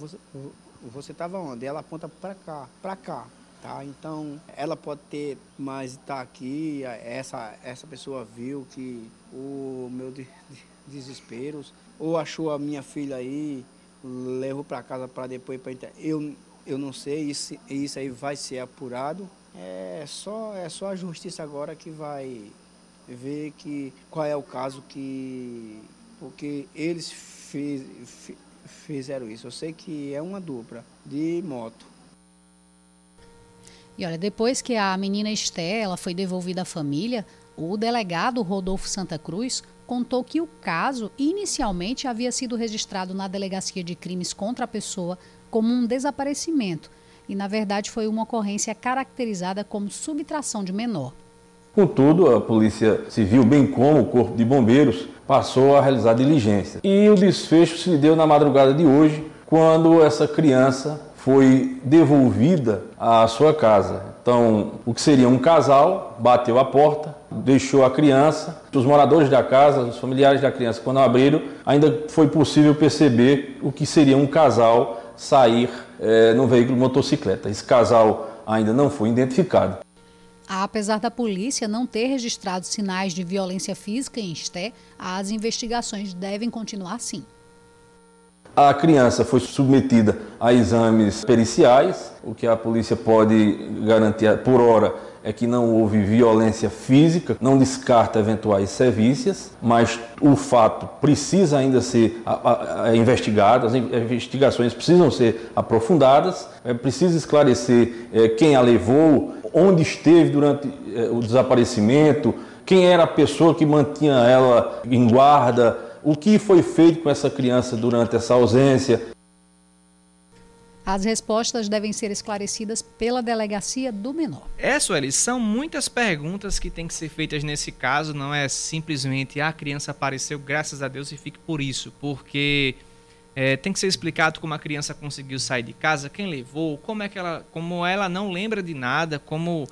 você estava onde? Ela aponta para cá, para cá. Tá? Então, ela pode ter, mas está aqui, essa, essa pessoa viu que o meu de, de, desespero, ou achou a minha filha aí, levou para casa para depois para eu eu não sei isso isso aí vai ser apurado. É só é só a justiça agora que vai ver que qual é o caso que porque eles fizeram isso. Eu sei que é uma dupla de moto. E olha depois que a menina Estela foi devolvida à família o delegado Rodolfo Santa Cruz contou que o caso inicialmente havia sido registrado na Delegacia de Crimes contra a Pessoa como um desaparecimento e, na verdade, foi uma ocorrência caracterizada como subtração de menor. Contudo, a Polícia Civil, bem como o Corpo de Bombeiros, passou a realizar diligência. E o desfecho se deu na madrugada de hoje, quando essa criança foi devolvida à sua casa. Então, o que seria um casal bateu a porta, deixou a criança. Os moradores da casa, os familiares da criança, quando abriram, ainda foi possível perceber o que seria um casal sair é, no veículo motocicleta. Esse casal ainda não foi identificado. Apesar da polícia não ter registrado sinais de violência física em Esté, as investigações devem continuar sim. A criança foi submetida a exames periciais, o que a polícia pode garantir por hora é que não houve violência física, não descarta eventuais sevícias, mas o fato precisa ainda ser investigado, as investigações precisam ser aprofundadas, é preciso esclarecer é, quem a levou, onde esteve durante é, o desaparecimento, quem era a pessoa que mantinha ela em guarda, o que foi feito com essa criança durante essa ausência. As respostas devem ser esclarecidas pela delegacia do menor. É, Sueli, são muitas perguntas que têm que ser feitas nesse caso. Não é simplesmente ah, a criança apareceu, graças a Deus, e fique por isso. Porque é, tem que ser explicado como a criança conseguiu sair de casa, quem levou, como é que ela, como ela não lembra de nada, como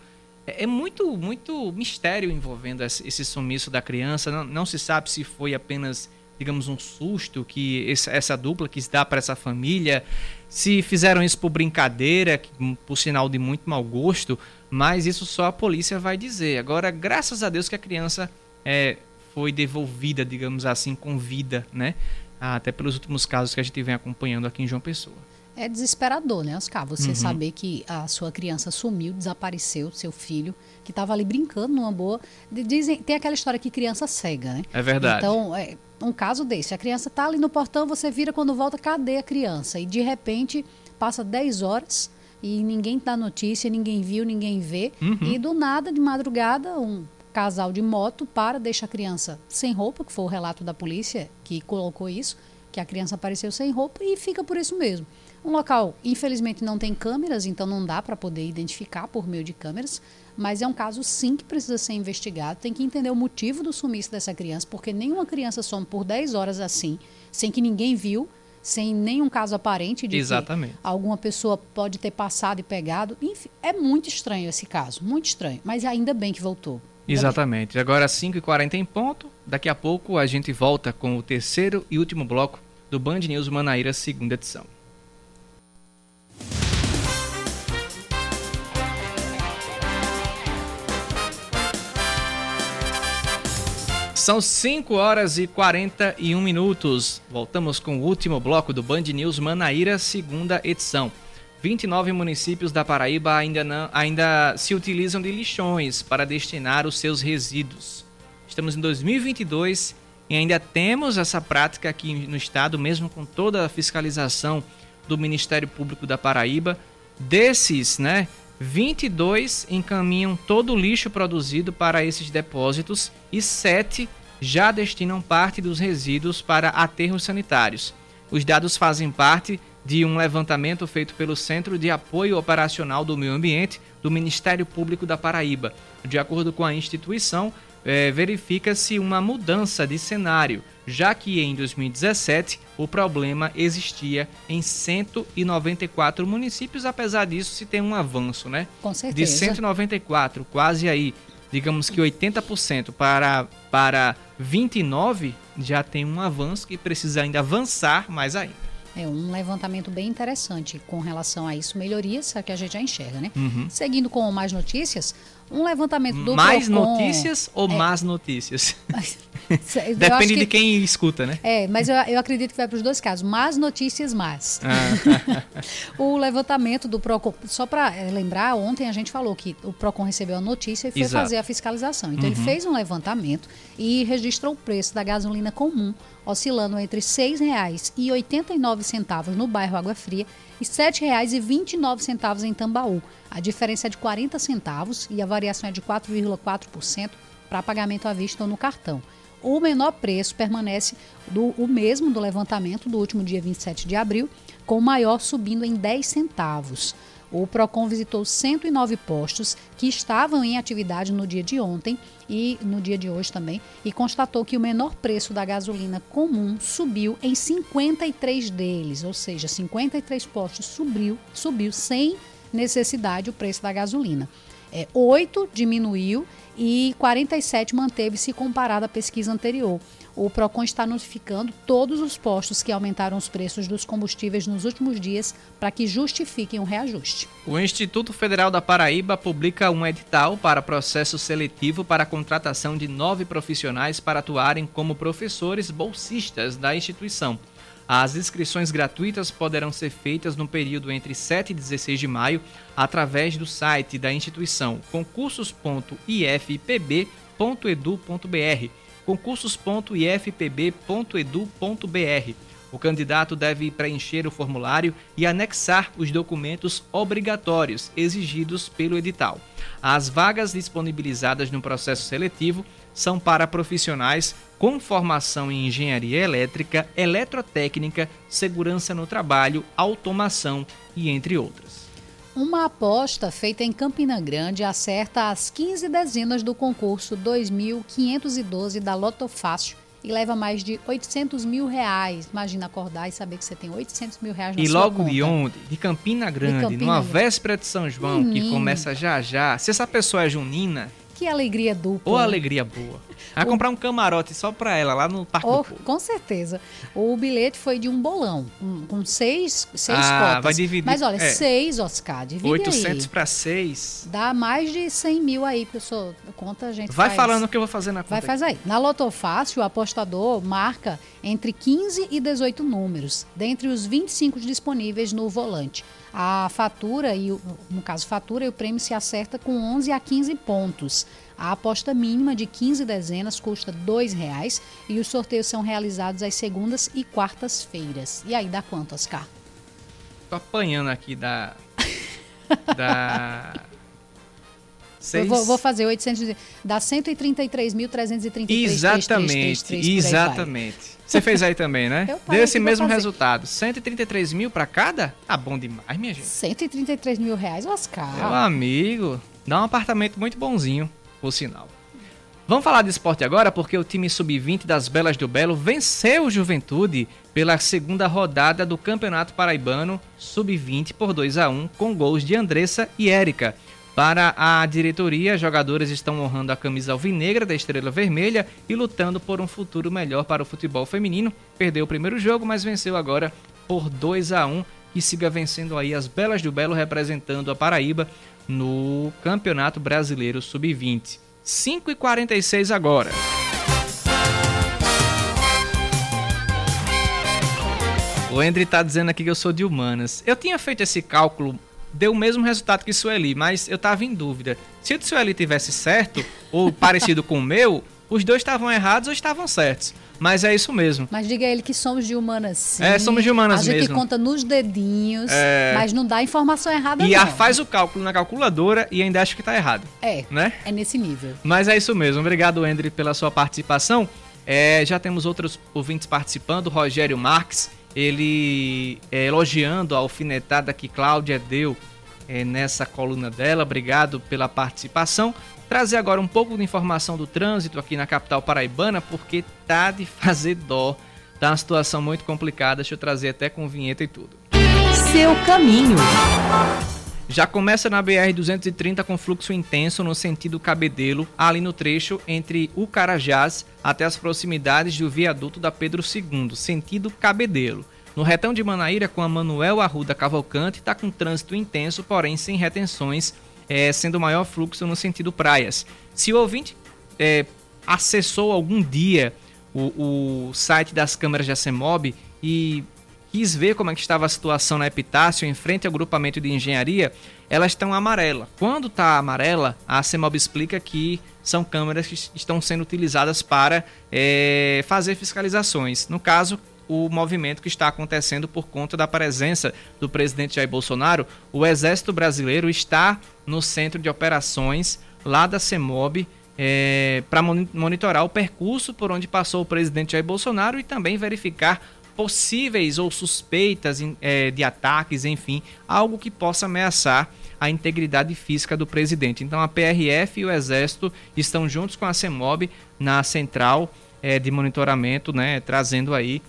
é, é muito, muito mistério envolvendo esse sumiço da criança. Não, não se sabe se foi apenas digamos, um susto que essa dupla quis dar para essa família. Se fizeram isso por brincadeira, por sinal de muito mau gosto, mas isso só a polícia vai dizer. Agora, graças a Deus que a criança é, foi devolvida, digamos assim, com vida, né? Até pelos últimos casos que a gente vem acompanhando aqui em João Pessoa. É desesperador, né, Oscar? Você uhum. saber que a sua criança sumiu, desapareceu, seu filho, que estava ali brincando numa boa. Dizem, tem aquela história que criança cega, né? É verdade. Então, é, um caso desse. A criança está ali no portão, você vira quando volta, cadê a criança? E de repente passa 10 horas e ninguém dá notícia, ninguém viu, ninguém vê. Uhum. E do nada, de madrugada, um casal de moto para, deixa a criança sem roupa, que foi o relato da polícia que colocou isso, que a criança apareceu sem roupa e fica por isso mesmo. Um local, infelizmente, não tem câmeras, então não dá para poder identificar por meio de câmeras, mas é um caso sim que precisa ser investigado. Tem que entender o motivo do sumiço dessa criança, porque nenhuma criança some por 10 horas assim, sem que ninguém viu, sem nenhum caso aparente de Exatamente. que alguma pessoa pode ter passado e pegado. Enfim, é muito estranho esse caso, muito estranho, mas ainda bem que voltou. Exatamente. Agora 5h40 em ponto. Daqui a pouco a gente volta com o terceiro e último bloco do Band News Manaíra, segunda edição. São 5 horas e 41 minutos. Voltamos com o último bloco do Band News Manaíra, segunda edição. 29 municípios da Paraíba ainda, não, ainda se utilizam de lixões para destinar os seus resíduos. Estamos em 2022 e ainda temos essa prática aqui no estado, mesmo com toda a fiscalização do Ministério Público da Paraíba. Desses, né, 22 encaminham todo o lixo produzido para esses depósitos e 7 já destinam parte dos resíduos para aterros sanitários. Os dados fazem parte de um levantamento feito pelo Centro de Apoio Operacional do Meio Ambiente do Ministério Público da Paraíba. De acordo com a instituição, é, verifica-se uma mudança de cenário, já que em 2017 o problema existia em 194 municípios, apesar disso se tem um avanço, né? Com certeza. De 194, quase aí, digamos que 80% para, para 29, já tem um avanço que precisa ainda avançar mais ainda. É um levantamento bem interessante com relação a isso, melhorias que a gente já enxerga, né? Uhum. Seguindo com mais notícias, um levantamento do Mais Procon, notícias ou é, más notícias? [laughs] Depende que- de quem escuta, né? É, mas eu, eu acredito que vai para os dois casos, más notícias más. Ah. [laughs] o levantamento do Procon, só para lembrar, ontem a gente falou que o Procon recebeu a notícia e foi Exato. fazer a fiscalização. Então ele Uhum. fez um levantamento e registrou o preço da gasolina comum, oscilando entre R$ 6,89 no bairro Água Fria e R$ 7,29 em Tambaú. A diferença é de 40 centavos e a variação é de 4,4% para pagamento à vista ou no cartão. O menor preço permanece do, o mesmo do levantamento do último dia 27 de abril, com o maior subindo em 10 centavos. O PROCON visitou 109 postos que estavam em atividade no dia de ontem e no dia de hoje também, e constatou que o menor preço da gasolina comum subiu em 53 deles, ou seja, 53 postos subiu, subiu sem necessidade o preço da gasolina. É, 8 diminuiu e 47 manteve-se comparado à pesquisa anterior. O PROCON está notificando todos os postos que aumentaram os preços dos combustíveis nos últimos dias para que justifiquem o reajuste. O Instituto Federal da Paraíba publica um edital para processo seletivo para a contratação de nove profissionais para atuarem como professores bolsistas da instituição. As inscrições gratuitas poderão ser feitas no período entre 7 e 16 de maio através do site da instituição concursos.ifpb.edu.br concursos.ifpb.edu.br. O candidato deve preencher o formulário e anexar os documentos obrigatórios exigidos pelo edital. As vagas disponibilizadas no processo seletivo são para profissionais com formação em engenharia elétrica, eletrotécnica, segurança no trabalho, automação e entre outras. Uma aposta feita em Campina Grande acerta as 15 dezenas do concurso 2512 da Loto Fácil e leva mais de 800 mil reais. Imagina acordar e saber que você tem 800 mil reais na E sua logo conta. de onde? De Campina Grande, Campina numa Grande. véspera de São João, que Menino. começa já já. Se essa pessoa é junina, Que alegria dupla. ou né? alegria boa. Vai comprar um camarote só pra ela lá no Parque Oh, com certeza. O bilhete foi de um bolão, um- com seis, seis Ah, cotas. vai dividir- Mas olha, é. seis, Oscar, divide 800 aí. para 6. Dá mais de 100 mil aí, pessoal. Conta a gente Vai faz. falando o que eu vou fazer na conta. Vai, faz aí. Na Loto Fácil, o apostador marca entre 15 e 18 números, dentre os 25 disponíveis no volante. A fatura, e no caso fatura, e o prêmio se acerta com 11 a 15 pontos. A aposta mínima de 15 dezenas custa R$ 2,00 e os sorteios são realizados às segundas e quartas-feiras. E aí dá quanto, Oscar? Tô apanhando aqui da. da. Eu vou, vou fazer 800, e- dá 133.333. Exatamente, exatamente. Você fez aí também, né? Eu Deu esse mesmo resultado. 133 mil pra cada? Ah, bom demais, minha gente. 133 mil reais, Oscar. Meu amigo, dá um apartamento muito bonzinho, por sinal. Vamos falar de esporte agora, porque o time sub-20 das Belas do Belo venceu o Juventude pela segunda rodada do Campeonato Paraibano Sub-20 por 2 a 1 com gols de Andressa e Érica. Para a diretoria, jogadores estão honrando a camisa alvinegra da Estrela Vermelha e lutando por um futuro melhor para o futebol feminino. Perdeu o primeiro jogo, mas venceu agora por 2 a 1 e siga vencendo aí as Belas do Belo representando a Paraíba no Campeonato Brasileiro Sub-20. 5 e 46 agora. O André tá dizendo aqui que eu sou de humanas. Eu tinha feito esse cálculo, deu o mesmo resultado que Sueli, mas eu tava em dúvida. Se o de Sueli tivesse certo, ou [laughs] parecido com o meu, os dois estavam errados ou estavam certos. Mas é isso mesmo. Mas diga a ele que somos de humanas sim. É, somos de humanas A gente mesmo. conta nos dedinhos, É. mas não dá informação errada E não. a faz o cálculo na calculadora e ainda acha que tá errado. É, Né? é nesse nível. Mas é isso mesmo. Obrigado, André, pela sua participação. É, já temos outros ouvintes participando. Rogério Marques, ele é, elogiando a alfinetada que Cláudia deu é, nessa coluna dela. Obrigado pela participação. Trazer agora um pouco de informação do trânsito aqui na capital paraibana, porque tá de fazer dó. Tá uma situação muito complicada. Deixa eu trazer até com vinheta e tudo. Seu caminho. Já começa na BR-230 com fluxo intenso no sentido Cabedelo, ali no trecho entre o Carajás até as proximidades do viaduto da Pedro II, sentido Cabedelo. No retão de Manaíra, com a Manuel Arruda Cavalcante, está com trânsito intenso, porém sem retenções, é, sendo o maior fluxo no sentido praias. Se o ouvinte é, acessou algum dia o, o site das câmeras de ACEMOB e quis ver como é que estava a situação na Epitácio em frente ao grupamento de engenharia, elas estão amarela. Quando está amarela, a CEMOB explica que são câmeras que estão sendo utilizadas para é, fazer fiscalizações. No caso, o movimento que está acontecendo por conta da presença do presidente Jair Bolsonaro, o Exército Brasileiro está no centro de operações lá da CEMOB é, para monitorar o percurso por onde passou o presidente Jair Bolsonaro e também verificar possíveis ou suspeitas é, de ataques, enfim, algo que possa ameaçar a integridade física do presidente. Então a PRF e o Exército estão juntos com a CEMOB na central é, de monitoramento, né, trazendo aí,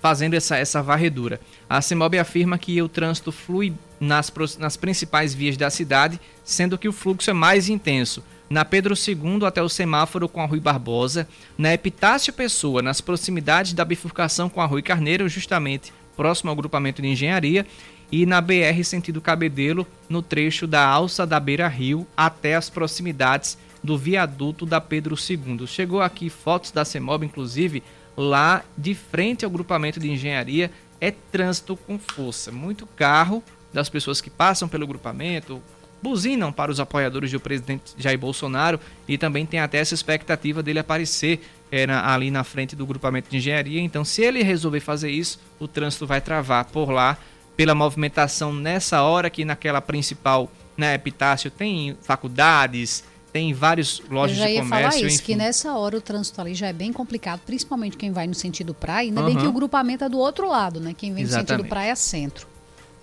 fazendo essa, essa varredura. A CEMOB afirma que o trânsito flui nas, nas principais vias da cidade, sendo que o fluxo é mais intenso na Pedro II até o semáforo com a Rui Barbosa, na Epitácio Pessoa, nas proximidades da bifurcação com a Rui Carneiro, justamente próximo ao grupamento de engenharia, e na BR sentido Cabedelo, no trecho da alça da Beira Rio até as proximidades do viaduto da Pedro II. Chegou aqui fotos da CEMOB, inclusive, lá de frente ao grupamento de engenharia, é trânsito com força. Muito carro das pessoas que passam pelo grupamento, buzinam para os apoiadores do presidente Jair Bolsonaro e também tem até essa expectativa dele aparecer é, na, ali na frente do grupamento de engenharia. Então, se ele resolver fazer isso, o trânsito vai travar por lá, pela movimentação nessa hora que naquela principal né, Epitácio tem faculdades, tem várias lojas de comércio. Eu já ia falar isso, enfim. que nessa hora o trânsito ali já é bem complicado, principalmente quem vai no sentido praia, ainda uhum. bem que o grupamento é do outro lado, né? Quem vem Exatamente. no sentido praia é centro.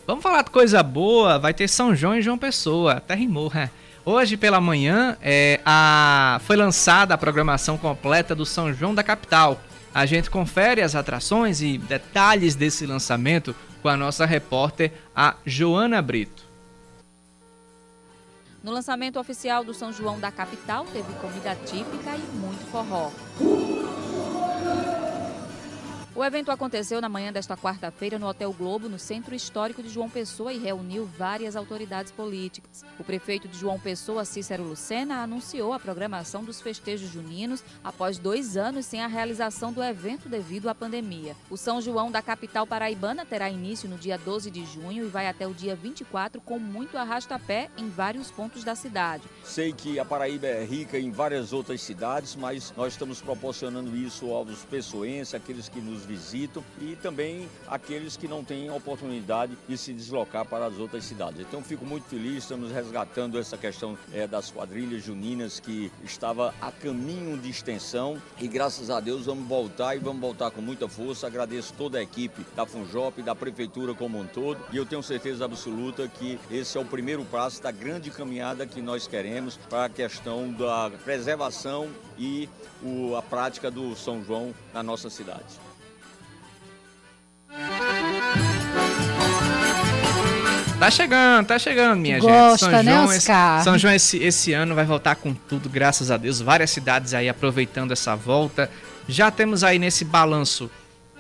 Vamos falar de coisa boa, vai ter São João e João Pessoa, até rimou, né? Hoje pela manhã é, a, foi lançada a programação completa do São João da capital. A gente confere as atrações e detalhes desse lançamento com a nossa repórter, a Joana Brito. No lançamento oficial do São João da capital, teve comida típica e muito forró. O evento aconteceu na manhã desta quarta-feira no Hotel Globo, no Centro Histórico de João Pessoa, e reuniu várias autoridades políticas. O prefeito de João Pessoa, Cícero Lucena, anunciou a programação dos festejos juninos após dois anos sem a realização do evento devido à pandemia. O São João da capital paraibana terá início no dia 12 de junho e vai até o dia 24 com muito arrasta-pé em vários pontos da cidade. Sei que a Paraíba é rica em várias outras cidades, mas nós estamos proporcionando isso aos pessoenses, aqueles que nos visitam e também aqueles que não têm oportunidade de se deslocar para as outras cidades. Então fico muito feliz, estamos resgatando essa questão é, das quadrilhas juninas que estava a caminho de extensão e graças a Deus vamos voltar e vamos voltar com muita força. Agradeço toda a equipe da Funjop, da Prefeitura como um todo e eu tenho certeza absoluta que esse é o primeiro passo da grande caminhada que nós queremos para a questão da preservação e o, a prática do São João na nossa cidade. Tá chegando, tá chegando, minha Gosta, gente. São né, João, Oscar? Esse, São João esse, esse ano vai voltar com tudo, graças a Deus. Várias cidades aí aproveitando essa volta. Já temos aí nesse balanço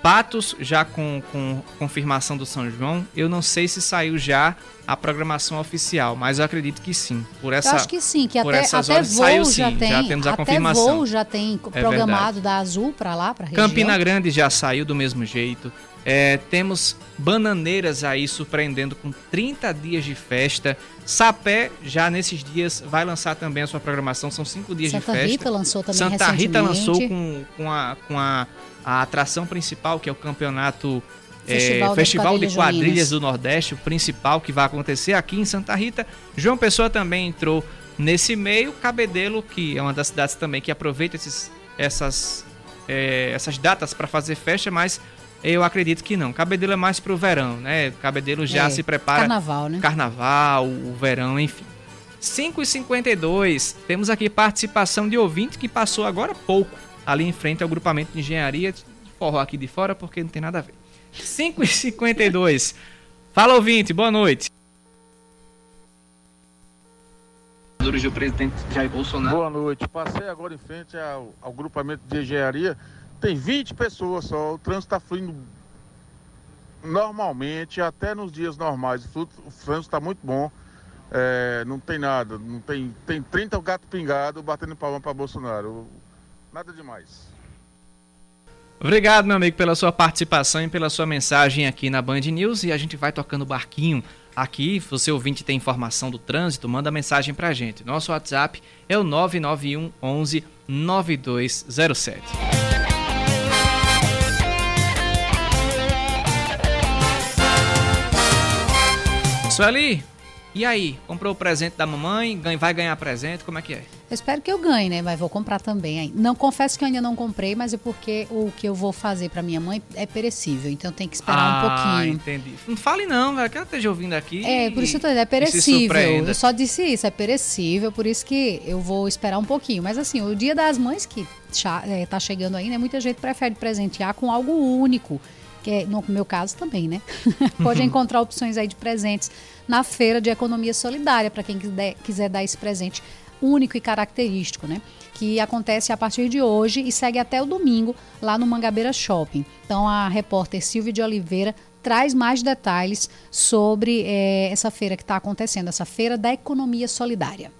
Patos, já com, com confirmação do São João. Eu não sei se saiu já a programação oficial, mas eu acredito que sim. Por essa, eu acho que sim, que até, até voo saiu, já sim, tem. Já temos a até confirmação. voo já tem é programado da Azul para lá, para região. Campina Grande já saiu do mesmo jeito. É, temos Bananeiras aí surpreendendo com 30 dias de festa. Sapé já nesses dias vai lançar também a sua programação. São cinco dias Santa de festa. Rita lançou também Santa Rita lançou com, com, a, com a, a atração principal, que é o campeonato Festival, é, Festival de, Quadrilhas, de Quadrilhas do Nordeste, o principal que vai acontecer aqui em Santa Rita. João Pessoa também entrou nesse meio. Cabedelo, que é uma das cidades também que aproveita esses, essas é, essas datas para fazer festa, mas eu acredito que não. Cabedelo é mais pro verão, né? Cabedelo já É, se prepara. carnaval, né? Carnaval, o verão, enfim. 5h52, temos aqui participação de ouvinte que passou agora há pouco ali em frente ao grupamento de engenharia. Forró aqui de fora porque não tem nada a ver. 5h52. [laughs] Fala ouvinte, boa noite. do presidente Jair Bolsonaro. Boa noite. Passei agora em frente ao, ao grupamento de engenharia. Tem 20 pessoas só. O trânsito está fluindo normalmente, até nos dias normais. O o trânsito está muito bom. É, não tem nada. Não tem, tem 30 gato pingado batendo palma para Bolsonaro. Nada demais. Obrigado, meu amigo, pela sua participação e pela sua mensagem aqui na Band News. E a gente vai tocando barquinho aqui. Se você ouvinte tem informação do trânsito, manda mensagem pra gente. Nosso WhatsApp é o 991 11 9207. Sueli, e aí? Comprou o presente da mamãe? Vai ganhar presente? Como é que é? Eu espero que eu ganhe, né? Mas vou comprar também. aí. Não confesso que eu ainda não comprei, mas é porque o que eu vou fazer pra minha mãe é perecível, então tem que esperar um ah, pouquinho. entendi. Não fale não, velho, que ela esteja ouvindo aqui. É, por isso que eu tô dizendo, é perecível. Eu só disse isso, é perecível, por isso que eu vou esperar um pouquinho. Mas assim, o dia das mães que é, tá chegando aí, né? Muita gente prefere presentear com algo único. Que é, no meu caso também, né? [laughs] Pode encontrar opções aí de presentes na feira de economia solidária, para quem quiser, quiser dar esse presente único e característico, né? Que acontece a partir de hoje e segue até o domingo lá no Mangabeira Shopping. Então a repórter Silvia de Oliveira traz mais detalhes sobre eh, essa feira que está acontecendo, essa feira da economia solidária.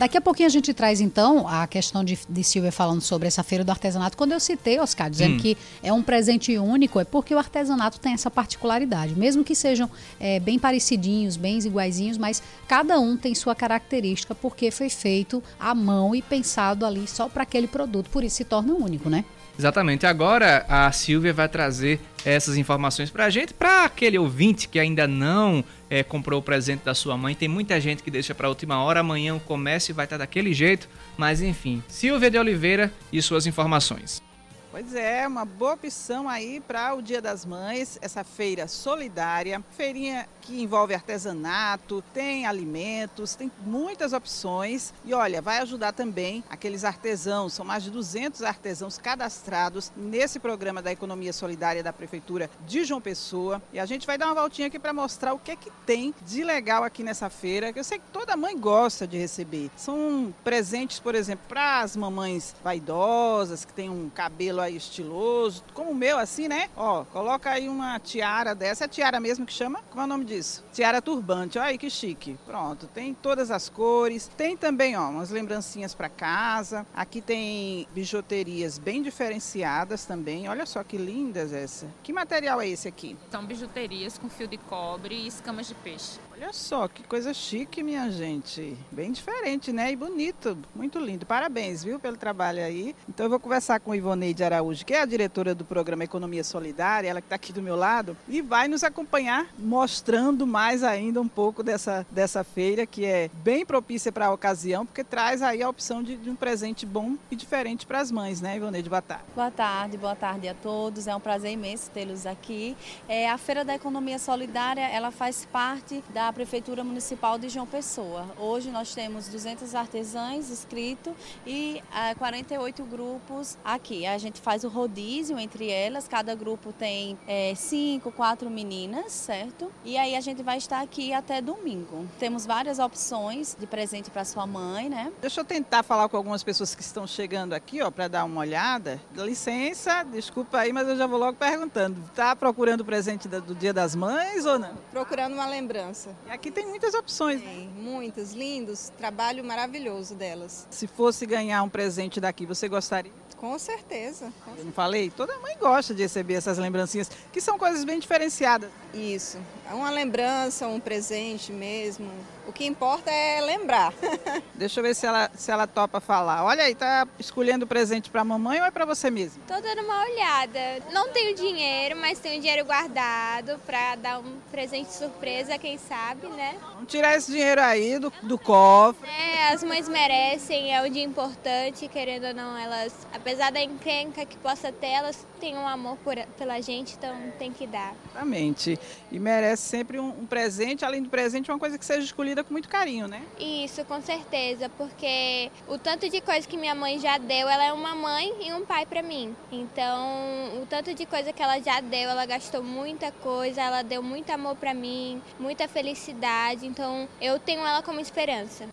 Daqui a pouquinho a gente traz, então, a questão de, de Silvia falando sobre essa feira do artesanato. Quando eu citei, Oscar, dizendo Hum. que é um presente único, é porque o artesanato tem essa particularidade. Mesmo que sejam é, bem parecidinhos, bem iguaizinhos, mas cada um tem sua característica, porque foi feito à mão e pensado ali só para aquele produto. Por isso se torna único, né? Exatamente. Agora a Silvia vai trazer essas informações pra gente, para aquele ouvinte que ainda não eh, comprou o presente da sua mãe. Tem muita gente que deixa pra última hora, amanhã o comércio vai estar daquele jeito, mas enfim. Silvia de Oliveira e suas informações. Pois é, uma boa opção aí para o Dia das Mães, essa feira solidária, feirinha que envolve artesanato, tem alimentos, tem muitas opções e olha, vai ajudar também aqueles artesãos, são mais de 200 artesãos cadastrados nesse programa da Economia Solidária da Prefeitura de João Pessoa e a gente vai dar uma voltinha aqui para mostrar o que é que tem de legal aqui nessa feira, que eu sei que toda mãe gosta de receber. São presentes, por exemplo, para as mamães vaidosas, que têm um cabelo aí estiloso, como o meu, assim, né? Ó, coloca aí uma tiara dessa, é tiara mesmo que chama? Como é o nome disso? Tiara turbante, olha aí que chique. Pronto, tem todas as cores. Tem também, ó, umas lembrancinhas para casa. Aqui tem bijuterias bem diferenciadas também. Olha só que lindas essa. Que material é esse aqui? São bijuterias com fio de cobre e escamas de peixe. Olha só que coisa chique, minha gente. Bem diferente, né? E bonito. Muito lindo. Parabéns, viu, pelo trabalho aí. Então eu vou conversar com Ivoneide Araújo, que é a diretora do programa Economia Solidária, ela que está aqui do meu lado, e vai nos acompanhar mostrando mais ainda um pouco dessa, dessa feira, que é bem propícia para a ocasião, porque traz aí a opção de, de um presente bom e diferente para as mães, né, Ivoneide? Boa tarde. Boa tarde, boa tarde a todos. É um prazer imenso tê-los aqui. É, a Feira da Economia Solidária, ela faz parte da Prefeitura Municipal de João Pessoa. Hoje nós temos 200 artesãos inscritos e ah, 48 grupos aqui. A gente faz o rodízio entre elas, cada grupo tem é, cinco, quatro meninas, certo? E aí a gente vai estar aqui até domingo. Temos várias opções de presente para sua mãe, né? Deixa eu tentar falar com algumas pessoas que estão chegando aqui, ó, para dar uma olhada. Dá licença, desculpa aí, mas eu já vou logo perguntando. Tá procurando o presente do Dia das Mães ou não? Procurando uma lembrança. E aqui tem muitas opções. Tem, muitas, lindos, trabalho maravilhoso delas. Se fosse ganhar um presente daqui, você gostaria? Com certeza. Eu não falei? Toda mãe gosta de receber essas lembrancinhas, que são coisas bem diferenciadas. Isso. É uma lembrança, um presente mesmo. O que importa é lembrar. [laughs] Deixa eu ver se ela, se ela topa falar. Olha aí, tá escolhendo presente para a mamãe ou é para você mesmo? Tô dando uma olhada. Não tenho dinheiro, mas tenho dinheiro guardado para dar um presente surpresa, quem sabe, né? Vamos tirar esse dinheiro aí do, do cofre. É, as mães merecem, é um dia importante, querendo ou não, elas, apesar da encrenca que possa ter, elas têm um amor por, pela gente, então tem que dar. Exatamente. E merece sempre um, um presente, além do presente, uma coisa que seja escolhida com muito carinho, né? Isso, com certeza, porque o tanto de coisa que minha mãe já deu, ela é uma mãe e um pai para mim. Então, o tanto de coisa que ela já deu, ela gastou muita coisa, ela deu muito amor para mim, muita felicidade. Então, eu tenho ela como esperança.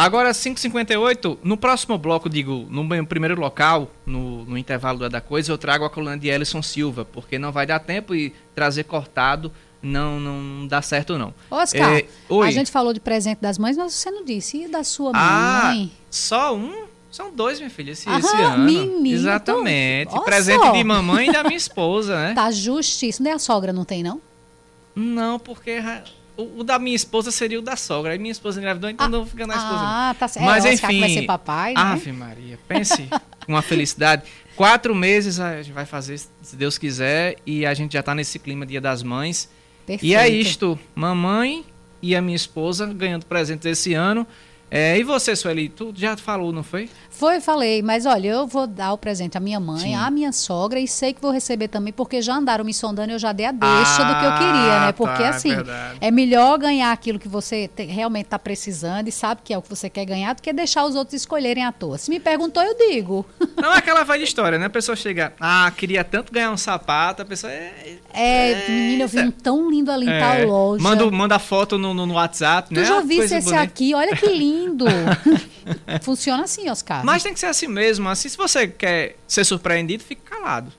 Agora 5h58, no próximo bloco, digo, no meu primeiro local, no, no intervalo da coisa, eu trago a coluna de Ellison Silva, porque não vai dar tempo e trazer cortado não não dá certo não. Oscar, é, a gente falou de presente das mães, mas você não disse, e da sua ah, mãe? Só um? São dois, minha filha, esse, Aham, esse ano. menino. Exatamente. Olha Presente só. de mamãe e da minha esposa, né? [laughs] Tá justíssimo. Nem a sogra não tem, não? Não, porque o, o da minha esposa seria o da sogra. Aí minha esposa engravidou, então não fica na esposa. Ah, tá certo. Mas É, enfim. vai ser papai, né? Ave Maria, pense com uma felicidade. Quatro meses a gente vai fazer, se Deus quiser, e a gente já tá nesse clima Dia das Mães. E é Perfeito. isto, mamãe e a minha esposa ganhando presentes esse ano. É, e você, Sueli, tu já falou, não foi? Foi, falei, mas olha, eu vou dar o presente à minha mãe, Sim. à minha sogra e sei que vou receber também, porque já andaram me sondando e eu já dei a deixa do que eu queria, né? Porque tá, é assim, verdade. é melhor ganhar aquilo que você te- realmente está precisando e sabe que é o que você quer ganhar do que deixar os outros escolherem à toa. Se me perguntou, eu digo. [laughs] Não é aquela velha história, né? A pessoa chega, ah, queria tanto ganhar um sapato, a pessoa é. É, menina, eu vi um tão lindo ali em é, tal loja. Manda, manda foto no, no, no WhatsApp, Tu né? já Ah, viste esse bonita. aqui? Olha que lindo. [laughs] [laughs] Funciona assim, Oscar. Mas tem que ser assim mesmo. Assim, se você quer ser surpreendido, fique calado.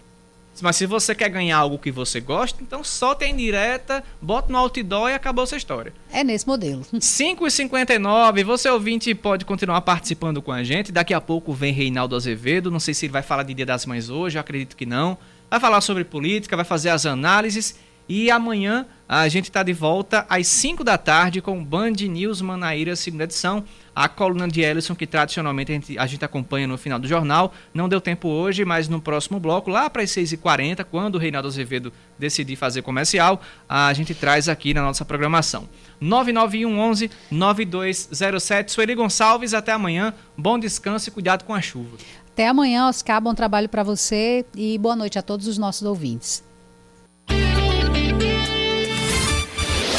Mas se você quer ganhar algo que você gosta, então solta em direta, bota no outdoor e acabou essa história. É nesse modelo. 5h59, você ouvinte pode continuar participando com a gente. Daqui a pouco vem Reinaldo Azevedo. Não sei se ele vai falar de Dia das Mães hoje, eu acredito que não. Vai falar sobre política, vai fazer as análises. E amanhã a gente está de volta às 5 da tarde com o Band News Manaíra, segunda edição. A coluna de Ellison, que tradicionalmente a gente, a gente acompanha no final do jornal. Não deu tempo hoje, mas no próximo bloco, lá para as 6h40, quando o Reinaldo Azevedo decidir fazer comercial, a gente traz aqui na nossa programação. 99111 9207. Sueli Gonçalves, até amanhã. Bom descanso e cuidado com a chuva. Até amanhã, Oscar. Bom trabalho para você e boa noite a todos os nossos ouvintes.